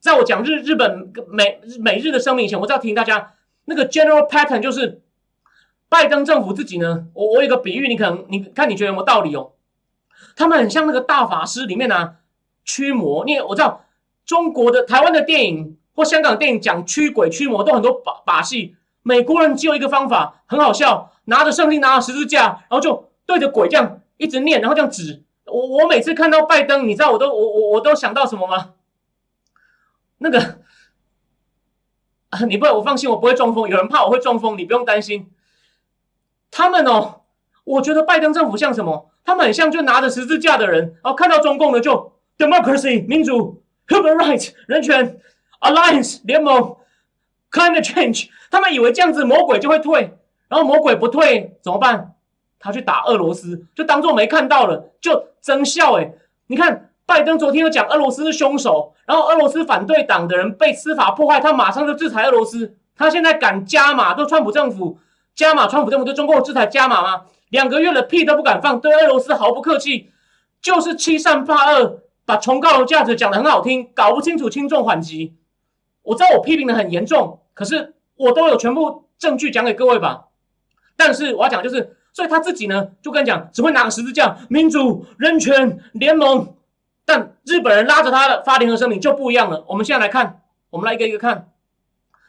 在我讲日日本美美日的声明以前，我要提醒大家，那个 general pattern 就是拜登政府自己呢。我我有个比喻，你可能你看你觉得有没有道理哦？他们很像那个大法师里面呢驱魔。你我知道中国的台湾的电影或香港电影讲驱鬼驱魔都很多把把戏，美国人只有一个方法，很好笑，拿着圣经，拿着十字架，然后就。对着鬼这样一直念，然后这样指我。我每次看到拜登，你知道我都我我我都想到什么吗？那个，你不，我放心，我不会中风。有人怕我会中风，你不用担心。他们哦，我觉得拜登政府像什么？他们很像就拿着十字架的人，然后看到中共的就 democracy 民主 human rights 人权 alliance 联盟 climate change，他们以为这样子魔鬼就会退，然后魔鬼不退怎么办？他去打俄罗斯，就当做没看到了，就增效诶。你看拜登昨天又讲俄罗斯是凶手，然后俄罗斯反对党的人被司法迫害，他马上就制裁俄罗斯。他现在敢加码，都川普政府加码，川普政府对中共制裁加码吗？两个月了，屁都不敢放，对俄罗斯毫不客气，就是欺善怕恶，把崇高的价值讲得很好听，搞不清楚轻重缓急。我知道我批评的很严重，可是我都有全部证据讲给各位吧。但是我要讲就是。所以他自己呢，就跟你讲，只会拿个十字架，民主、人权、联盟。但日本人拉着他的发联合声明就不一样了。我们现在来看，我们来一个一个看。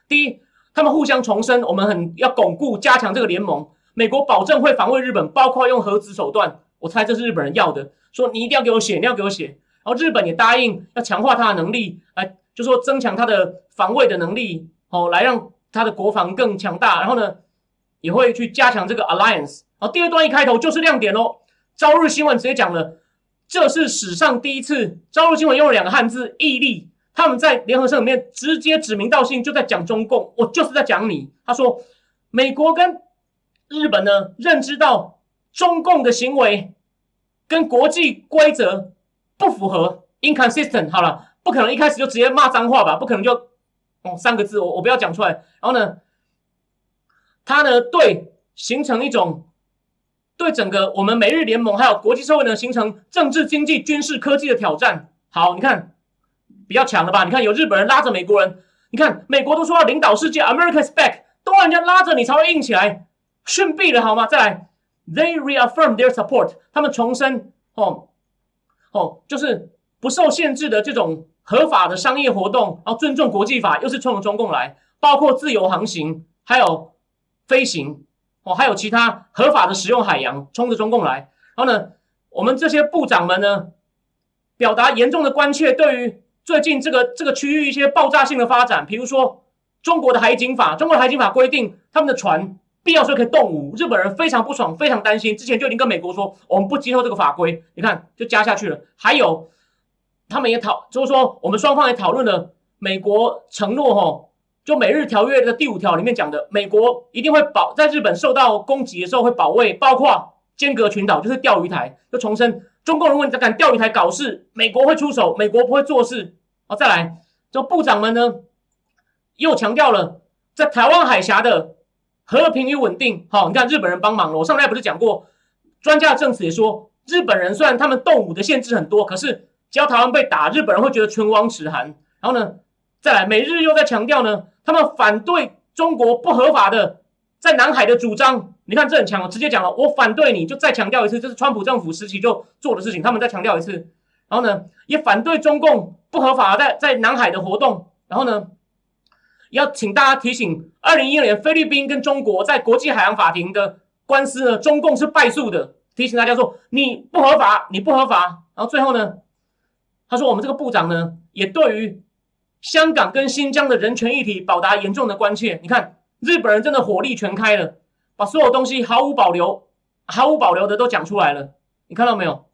第一，他们互相重申，我们很要巩固、加强这个联盟。美国保证会防卫日本，包括用核子手段。我猜这是日本人要的，说你一定要给我写，你要给我写。然后日本也答应要强化他的能力，来就说增强他的防卫的能力，哦，来让他的国防更强大。然后呢，也会去加强这个 alliance。好，第二段一开头就是亮点喽。朝日新闻直接讲了，这是史上第一次。朝日新闻用了两个汉字“毅力”，他们在联合声里面直接指名道姓，就在讲中共，我就是在讲你。他说，美国跟日本呢，认知到中共的行为跟国际规则不符合，inconsistent。好了，不可能一开始就直接骂脏话吧？不可能就哦三个字，我我不要讲出来。然后呢，他呢对形成一种。对整个我们美日联盟还有国际社会呢，形成政治、经济、军事、科技的挑战。好，你看比较强的吧？你看有日本人拉着美国人，你看美国都说要领导世界，America's back，都让人家拉着你才会硬起来，逊毙了好吗？再来，They reaffirm their support，他们重申哦哦，就是不受限制的这种合法的商业活动，然后尊重国际法，又是冲着中共来，包括自由航行，还有飞行。哦，还有其他合法的使用海洋，冲着中共来。然后呢，我们这些部长们呢，表达严重的关切，对于最近这个这个区域一些爆炸性的发展，比如说中国的海警法，中国的海警法规定他们的船必要时候可以动武，日本人非常不爽，非常担心，之前就已经跟美国说，我们不接受这个法规。你看，就加下去了。还有，他们也讨，就是说我们双方也讨论了，美国承诺哈。就美日条约的第五条里面讲的，美国一定会保在日本受到攻击的时候会保卫，包括尖阁群岛，就是钓鱼台。就重申，中共如果你敢钓鱼台搞事，美国会出手，美国不会做事。好，再来，就部长们呢又强调了在台湾海峡的和平与稳定。好，你看日本人帮忙了。我上台不是讲过，专家证词也说，日本人虽然他们动武的限制很多，可是只要台湾被打，日本人会觉得唇亡齿寒。然后呢，再来，美日又在强调呢。他们反对中国不合法的在南海的主张，你看这很强，直接讲了，我反对你就再强调一次，这是川普政府时期就做的事情。他们再强调一次，然后呢，也反对中共不合法在在南海的活动，然后呢，要请大家提醒，二零一六年菲律宾跟中国在国际海洋法庭的官司呢，中共是败诉的，提醒大家说你不合法，你不合法。然后最后呢，他说我们这个部长呢，也对于。香港跟新疆的人权议题表达严重的关切。你看，日本人真的火力全开了，把所有东西毫无保留、毫无保留的都讲出来了。你看到没有？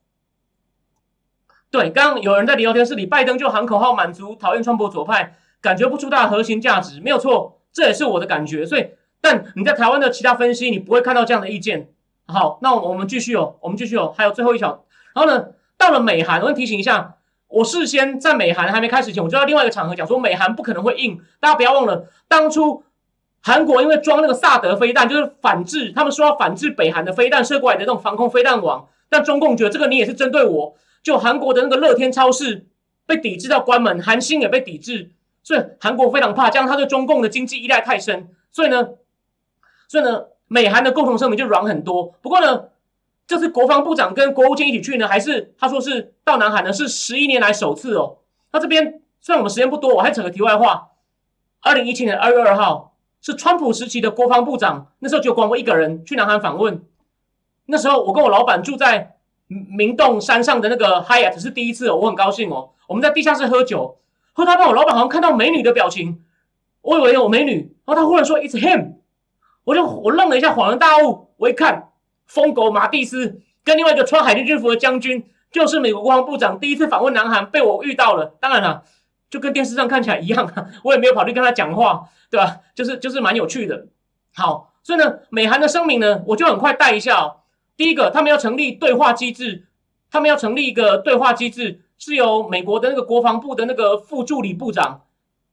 对，刚刚有人在聊天室里，拜登就喊口号满足讨厌川普左派，感觉不出他的核心价值，没有错，这也是我的感觉。所以，但你在台湾的其他分析，你不会看到这样的意见。好，那我们继续哦，我们继续哦，还有最后一条。然后呢，到了美韩，我提醒一下。我事先在美韩还没开始前，我就在另外一个场合讲说，美韩不可能会硬。大家不要忘了，当初韩国因为装那个萨德飞弹，就是反制，他们说要反制北韩的飞弹射过来的那种防空飞弹网。但中共觉得这个你也是针对我，就韩国的那个乐天超市被抵制到关门，韩星也被抵制，所以韩国非常怕，这样他对中共的经济依赖太深。所以呢，所以呢，美韩的共同声明就软很多。不过呢。这次国防部长跟国务卿一起去呢，还是他说是到南海呢？是十一年来首次哦。那这边虽然我们时间不多，我还扯个题外话。二零一七年二月二号是川普时期的国防部长，那时候就光我一个人去南韩访问。那时候我跟我老板住在明洞山上的那个 Hyatt 是第一次哦，我很高兴哦。我们在地下室喝酒，喝到到我老板好像看到美女的表情，我以为有美女，然后他忽然说 It's him，我就我愣了一下，恍然大悟，我一看。疯狗马蒂斯跟另外一个穿海军军服的将军，就是美国国防部长第一次访问南韩，被我遇到了。当然了，就跟电视上看起来一样啊，我也没有跑去跟他讲话，对吧？就是就是蛮有趣的。好，所以呢，美韩的声明呢，我就很快带一下哦。第一个，他们要成立对话机制，他们要成立一个对话机制，是由美国的那个国防部的那个副助理部长，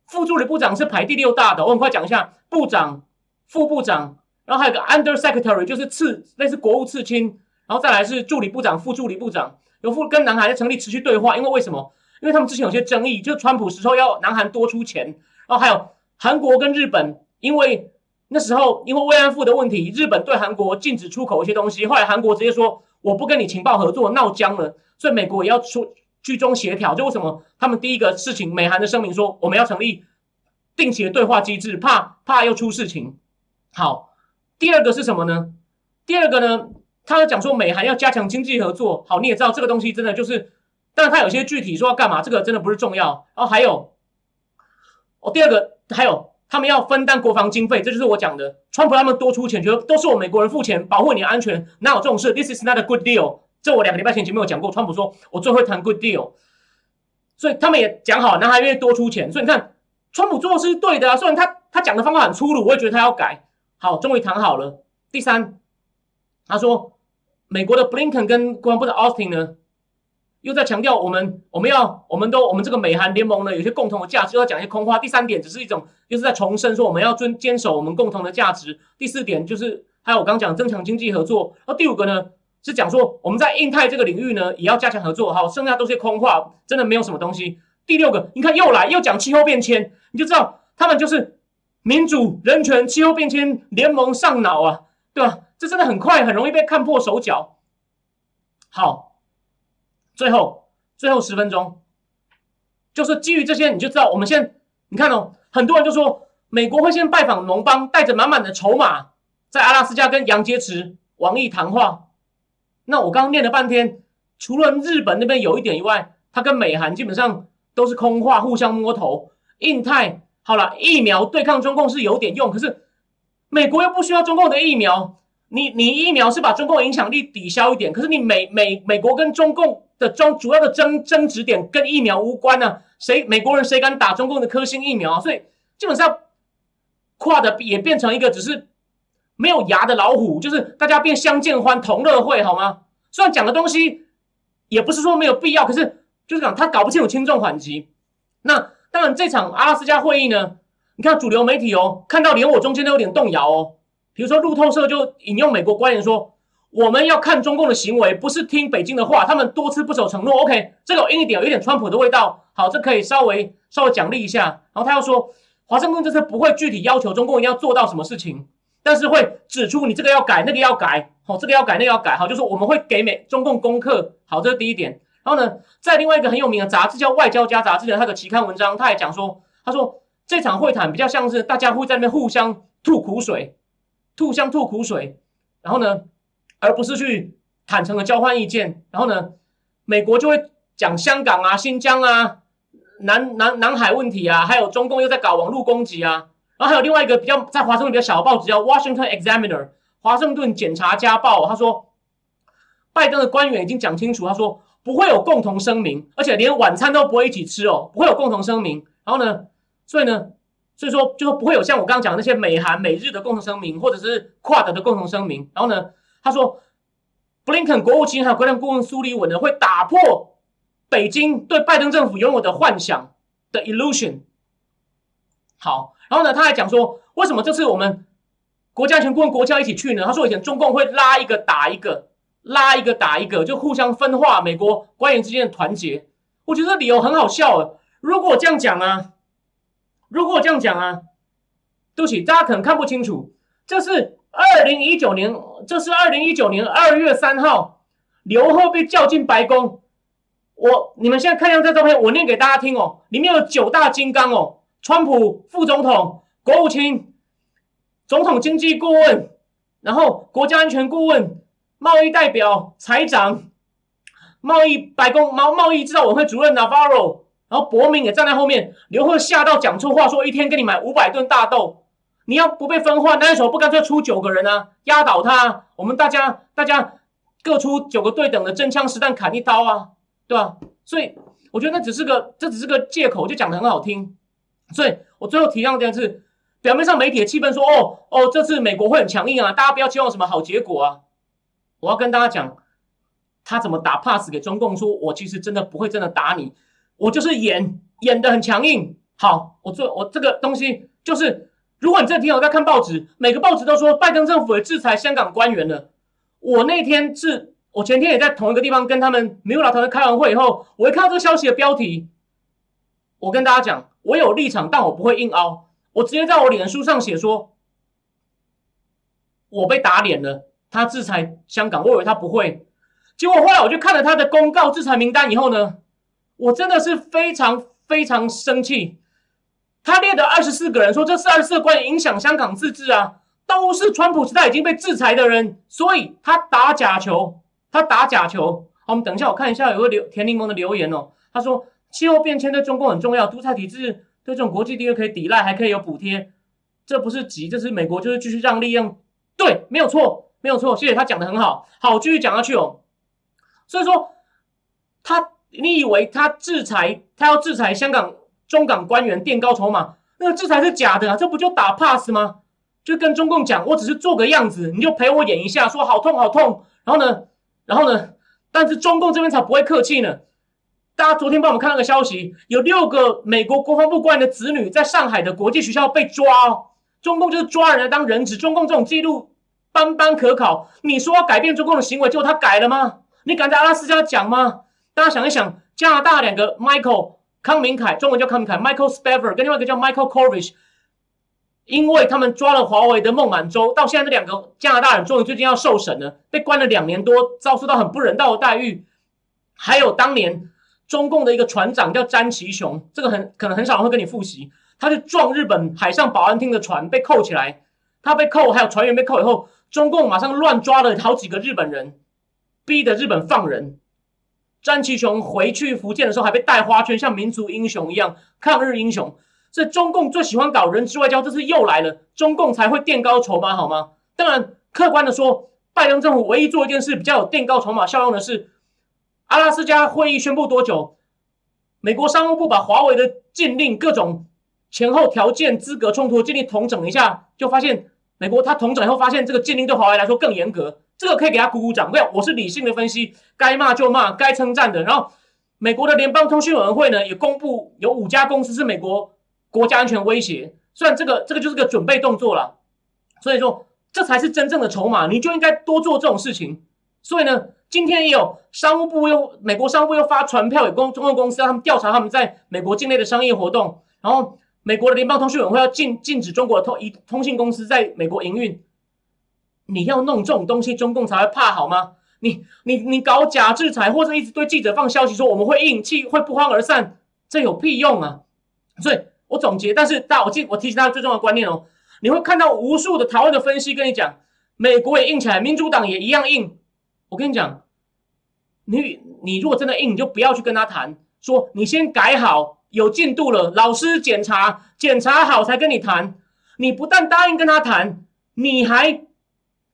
副助理部长是排第六大的。我很快讲一下，部长、副部长，然后还有个 Under Secretary，就是次类似国务次卿，然后再来是助理部长、副助理部长，有副跟南韩成立持续对话，因为为什么？因为他们之前有些争议，就川普时候要南韩多出钱，然后还有韩国跟日本，因为那时候因为慰安妇的问题，日本对韩国禁止出口一些东西，后来韩国直接说我不跟你情报合作，闹僵了，所以美国也要出居中协调。就为什么他们第一个事情，美韩的声明说我们要成立定期的对话机制，怕怕又出事情。好，第二个是什么呢？第二个呢，他讲说美韩要加强经济合作。好，你也知道这个东西真的就是。但是他有些具体说要干嘛，这个真的不是重要。然后还有，哦，第二个还有，他们要分担国防经费，这就是我讲的。川普他们多出钱，觉得都是我美国人付钱保护你的安全，哪有这种事？This is not a good deal。这我两个礼拜前前面有讲过，川普说我最会谈 good deal，所以他们也讲好，那他愿意多出钱。所以你看，川普做的是对的啊。虽然他他讲的方法很粗鲁，我也觉得他要改。好，终于谈好了。第三，他说美国的 Blinken 跟国防部的 Austin 呢？又在强调我们我们要我们都我们这个美韩联盟呢有些共同的价值，要讲一些空话。第三点只是一种，就是在重申说我们要遵坚守我们共同的价值。第四点就是还有我刚讲增强经济合作。那第五个呢是讲说我们在印太这个领域呢也要加强合作。好，剩下都是空话，真的没有什么东西。第六个，你看又来又讲气候变迁，你就知道他们就是民主、人权、气候变迁联盟上脑啊，对吧？这真的很快，很容易被看破手脚。好。最后，最后十分钟，就是基于这些，你就知道，我们现你看哦，很多人就说，美国会先拜访盟邦，带着满满的筹码，在阿拉斯加跟杨洁篪、王毅谈话。那我刚刚念了半天，除了日本那边有一点以外，他跟美韩基本上都是空话，互相摸头。印太好了，疫苗对抗中共是有点用，可是美国又不需要中共的疫苗。你你疫苗是把中共影响力抵消一点，可是你美美美国跟中共。的争主要的争争执点跟疫苗无关呢？谁美国人谁敢打中共的科兴疫苗啊？所以基本上跨的也变成一个只是没有牙的老虎，就是大家变相见欢同乐会好吗？虽然讲的东西也不是说没有必要，可是就是讲他搞不清楚轻重缓急。那当然这场阿拉斯加会议呢，你看主流媒体哦，看到连我中间都有点动摇哦。比如说路透社就引用美国官员说。我们要看中共的行为，不是听北京的话。他们多次不守承诺。OK，这个硬一点，有一点川普的味道。好，这可以稍微稍微奖励一下。然后他又说，华盛顿这次不会具体要求中共一定要做到什么事情，但是会指出你这个要改，那个要改。好，这个要改，那个要改。好，就是我们会给美中共功课。好，这是第一点。然后呢，在另外一个很有名的杂志叫《外交家》杂志的他的期刊文章，他也讲说，他说这场会谈比较像是大家会在那边互相吐苦水，互相吐苦水。然后呢？而不是去坦诚的交换意见，然后呢，美国就会讲香港啊、新疆啊、南南南海问题啊，还有中共又在搞网络攻击啊，然后还有另外一个比较在华盛顿比较小的报纸叫《Washington Examiner》华盛顿检察家报，他说拜登的官员已经讲清楚，他说不会有共同声明，而且连晚餐都不会一起吃哦，不会有共同声明。然后呢，所以呢，所以说就说不会有像我刚刚讲的那些美韩美日的共同声明，或者是跨德的共同声明。然后呢？他说，布林肯国务卿还有国防顾问苏利文呢，会打破北京对拜登政府拥有的幻想的 illusion。好，然后呢，他还讲说，为什么这次我们国家安全顾问国家一起去呢？他说，以前中共会拉一个打一个，拉一个打一个，就互相分化美国官员之间的团结。我觉得理由很好笑啊！如果我这样讲啊，如果我这样讲啊，对不起，大家可能看不清楚，这是。二零一九年，这是二零一九年二月三号，刘贺被叫进白宫。我你们现在看一下这照片，我念给大家听哦。里面有九大金刚哦，川普副总统、国务卿、总统经济顾问，然后国家安全顾问、贸易代表、财长、贸易白宫贸贸易制造委员会主任 Navarro，然后伯明也站在后面。刘贺吓到讲错话，说一天给你买五百吨大豆。你要不被分化，那为什么不干脆出九个人呢？压倒他，我们大家大家各出九个对等的真枪实弹砍一刀啊，对吧？所以我觉得那只是个这只是个借口，就讲的很好听。所以我最后提到这件事，表面上媒体的气氛说，哦哦，这次美国会很强硬啊，大家不要期望什么好结果啊。我要跟大家讲，他怎么打 pass 给中共，说我其实真的不会真的打你，我就是演演的很强硬。好，我做我这个东西就是，如果你这天我在看报纸，每个报纸都说拜登政府也制裁香港官员了。我那天是我前天也在同一个地方跟他们没有老团开完会以后，我一看到这个消息的标题，我跟大家讲，我有立场，但我不会硬凹。我直接在我脸书上写说，我被打脸了。他制裁香港，我以为他不会，结果后来我就看了他的公告制裁名单以后呢，我真的是非常非常生气。他列的二十四个人说，这是二十四个官员影响香港自治啊，都是川普时代已经被制裁的人，所以他打假球，他打假球。好，我们等一下，我看一下有个留田柠檬的留言哦，他说气候变迁对中共很重要，独裁体制对这种国际地位可以抵赖，还可以有补贴，这不是急，这是美国就是继续让利用，对，没有错。没有错，谢谢他讲的很好。好，继续讲下去哦。所以说，他你以为他制裁，他要制裁香港中港官员垫高筹码，那个制裁是假的啊，这不就打 pass 吗？就跟中共讲，我只是做个样子，你就陪我演一下，说好痛好痛。然后呢，然后呢，但是中共这边才不会客气呢。大家昨天帮我们看那个消息，有六个美国国防部官员的子女在上海的国际学校被抓哦，中共就是抓人来当人质。中共这种记录。斑斑可考，你说要改变中共的行为，结果他改了吗？你敢在阿拉斯加讲吗？大家想一想，加拿大两个 Michael 康明凯，中文叫康明凯，Michael Spavor，跟另外一个叫 Michael Corvish，因为他们抓了华为的孟晚舟，到现在这两个加拿大人终于最近要受审了，被关了两年多，遭受到很不人道的待遇。还有当年中共的一个船长叫詹其雄，这个很可能很少人会跟你复习，他去撞日本海上保安厅的船，被扣起来，他被扣，还有船员被扣以后。中共马上乱抓了好几个日本人，逼得日本放人。詹其雄回去福建的时候，还被带花圈，像民族英雄一样，抗日英雄。所以中共最喜欢搞人质外交，这次又来了，中共才会垫高筹码，好吗？当然，客观的说，拜登政府唯一做一件事比较有垫高筹码效用的是，阿拉斯加会议宣布多久，美国商务部把华为的禁令各种前后条件、资格冲突禁令统整一下，就发现。美国他统整以后发现，这个禁令对华为来说更严格，这个可以给他鼓鼓掌。没有，我是理性的分析，该骂就骂，该称赞的。然后，美国的联邦通讯委员会呢也公布，有五家公司是美国国家安全威胁。虽然这个这个就是个准备动作了，所以说这才是真正的筹码，你就应该多做这种事情。所以呢，今天也有商务部又美国商务部又发传票给公中国公司，让他们调查他们在美国境内的商业活动，然后。美国的联邦通讯委员会要禁禁止中国的通一通信公司在美国营运，你要弄这种东西，中共才会怕好吗？你你你搞假制裁，或者一直对记者放消息说我们会硬气，会不欢而散，这有屁用啊！所以我总结，但是大我记我提醒大家最重要的观念哦，你会看到无数的台湾的分析跟你讲，美国也硬起来，民主党也一样硬。我跟你讲，你你如果真的硬，你就不要去跟他谈，说你先改好。有进度了，老师检查检查好才跟你谈。你不但答应跟他谈，你还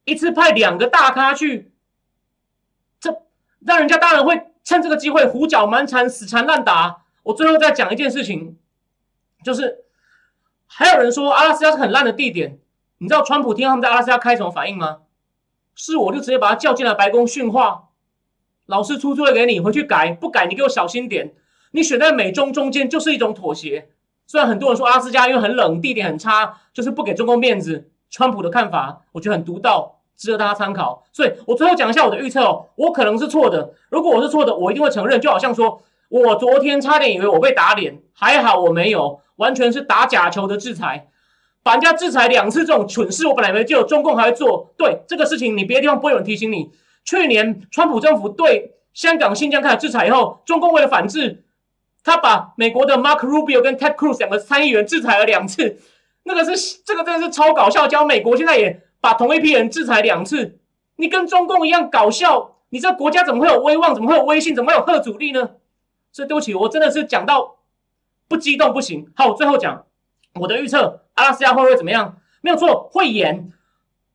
一次派两个大咖去，这让人家当然会趁这个机会胡搅蛮缠、死缠烂打。我最后再讲一件事情，就是还有人说阿拉斯加是很烂的地点，你知道川普听他们在阿拉斯加开什么反应吗？是我就直接把他叫进来白宫训话，老师出作业给你回去改，不改你给我小心点。你选在美中中间就是一种妥协。虽然很多人说阿斯加因为很冷，地点很差，就是不给中共面子。川普的看法，我觉得很独到，值得大家参考。所以我最后讲一下我的预测哦，我可能是错的。如果我是错的，我一定会承认。就好像说我昨天差点以为我被打脸，还好我没有，完全是打假球的制裁，把人家制裁两次这种蠢事，我本来以为就有中共还会做。对这个事情，你别的地方不会有人提醒你。去年川普政府对香港、新疆开始制裁以后，中共为了反制。他把美国的 Mark Rubio 跟 Ted Cruz 两个参议员制裁了两次，那个是这个真的是超搞笑。教美国现在也把同一批人制裁两次，你跟中共一样搞笑。你这国家怎么会有威望？怎么会有威信？怎么会有贺阻力呢？所以对不起，我真的是讲到不激动不行。好，我最后讲我的预测，阿拉斯加会不会怎么样？没有错，会演。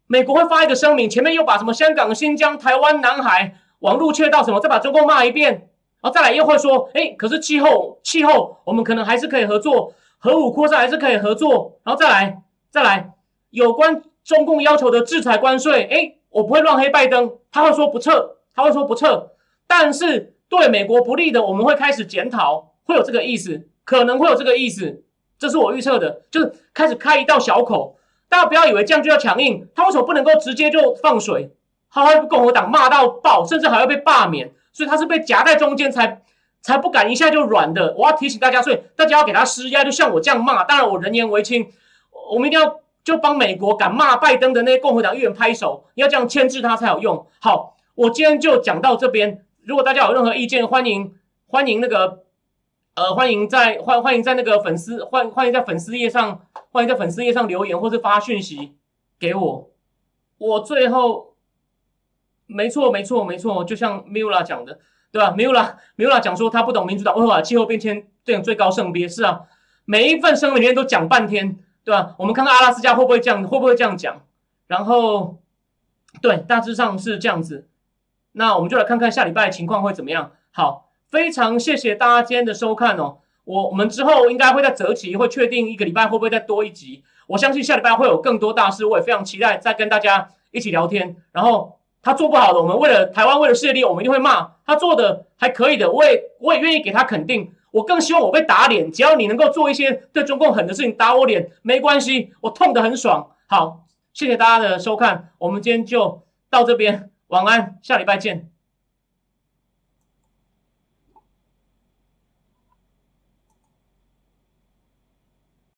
美国会发一个声明，前面又把什么香港、新疆、台湾、南海网络切到什么，再把中共骂一遍。然后再来又会说，哎，可是气候气候我们可能还是可以合作，核武扩散还是可以合作，然后再来再来有关中共要求的制裁关税，哎，我不会乱黑拜登，他会说不撤，他会说不撤，但是对美国不利的，我们会开始检讨，会有这个意思，可能会有这个意思，这是我预测的，就是开始开一道小口。大家不要以为这样就要强硬，他为什么不能够直接就放水？他会共和党骂到爆，甚至还要被罢免，所以他是被夹在中间才才不敢一下就软的。我要提醒大家，所以大家要给他施压，就像我这样骂。当然我人言为轻，我们一定要就帮美国敢骂拜登的那些共和党议员拍手，你要这样牵制他才有用。好，我今天就讲到这边。如果大家有任何意见，欢迎欢迎那个呃欢迎在欢欢迎在那个粉丝欢欢迎在粉丝页上。欢迎在粉丝页上留言，或是发讯息给我。我最后，没错，没错，没错，就像米拉讲的，对吧？Mila，Mila 讲说他不懂民主党为何把气候变迁这种最高圣别，是啊，每一份声明里面都讲半天，对吧？我们看看阿拉斯加会不会这样，会不会这样讲？然后，对，大致上是这样子。那我们就来看看下礼拜情况会怎么样。好，非常谢谢大家今天的收看哦。我我们之后应该会在择期，会确定一个礼拜会不会再多一集。我相信下礼拜会有更多大事，我也非常期待再跟大家一起聊天。然后他做不好的，我们为了台湾，为了世界力，我们一定会骂他做的还可以的，我也我也愿意给他肯定。我更希望我被打脸，只要你能够做一些对中共狠的事情，打我脸没关系，我痛得很爽。好，谢谢大家的收看，我们今天就到这边，晚安，下礼拜见。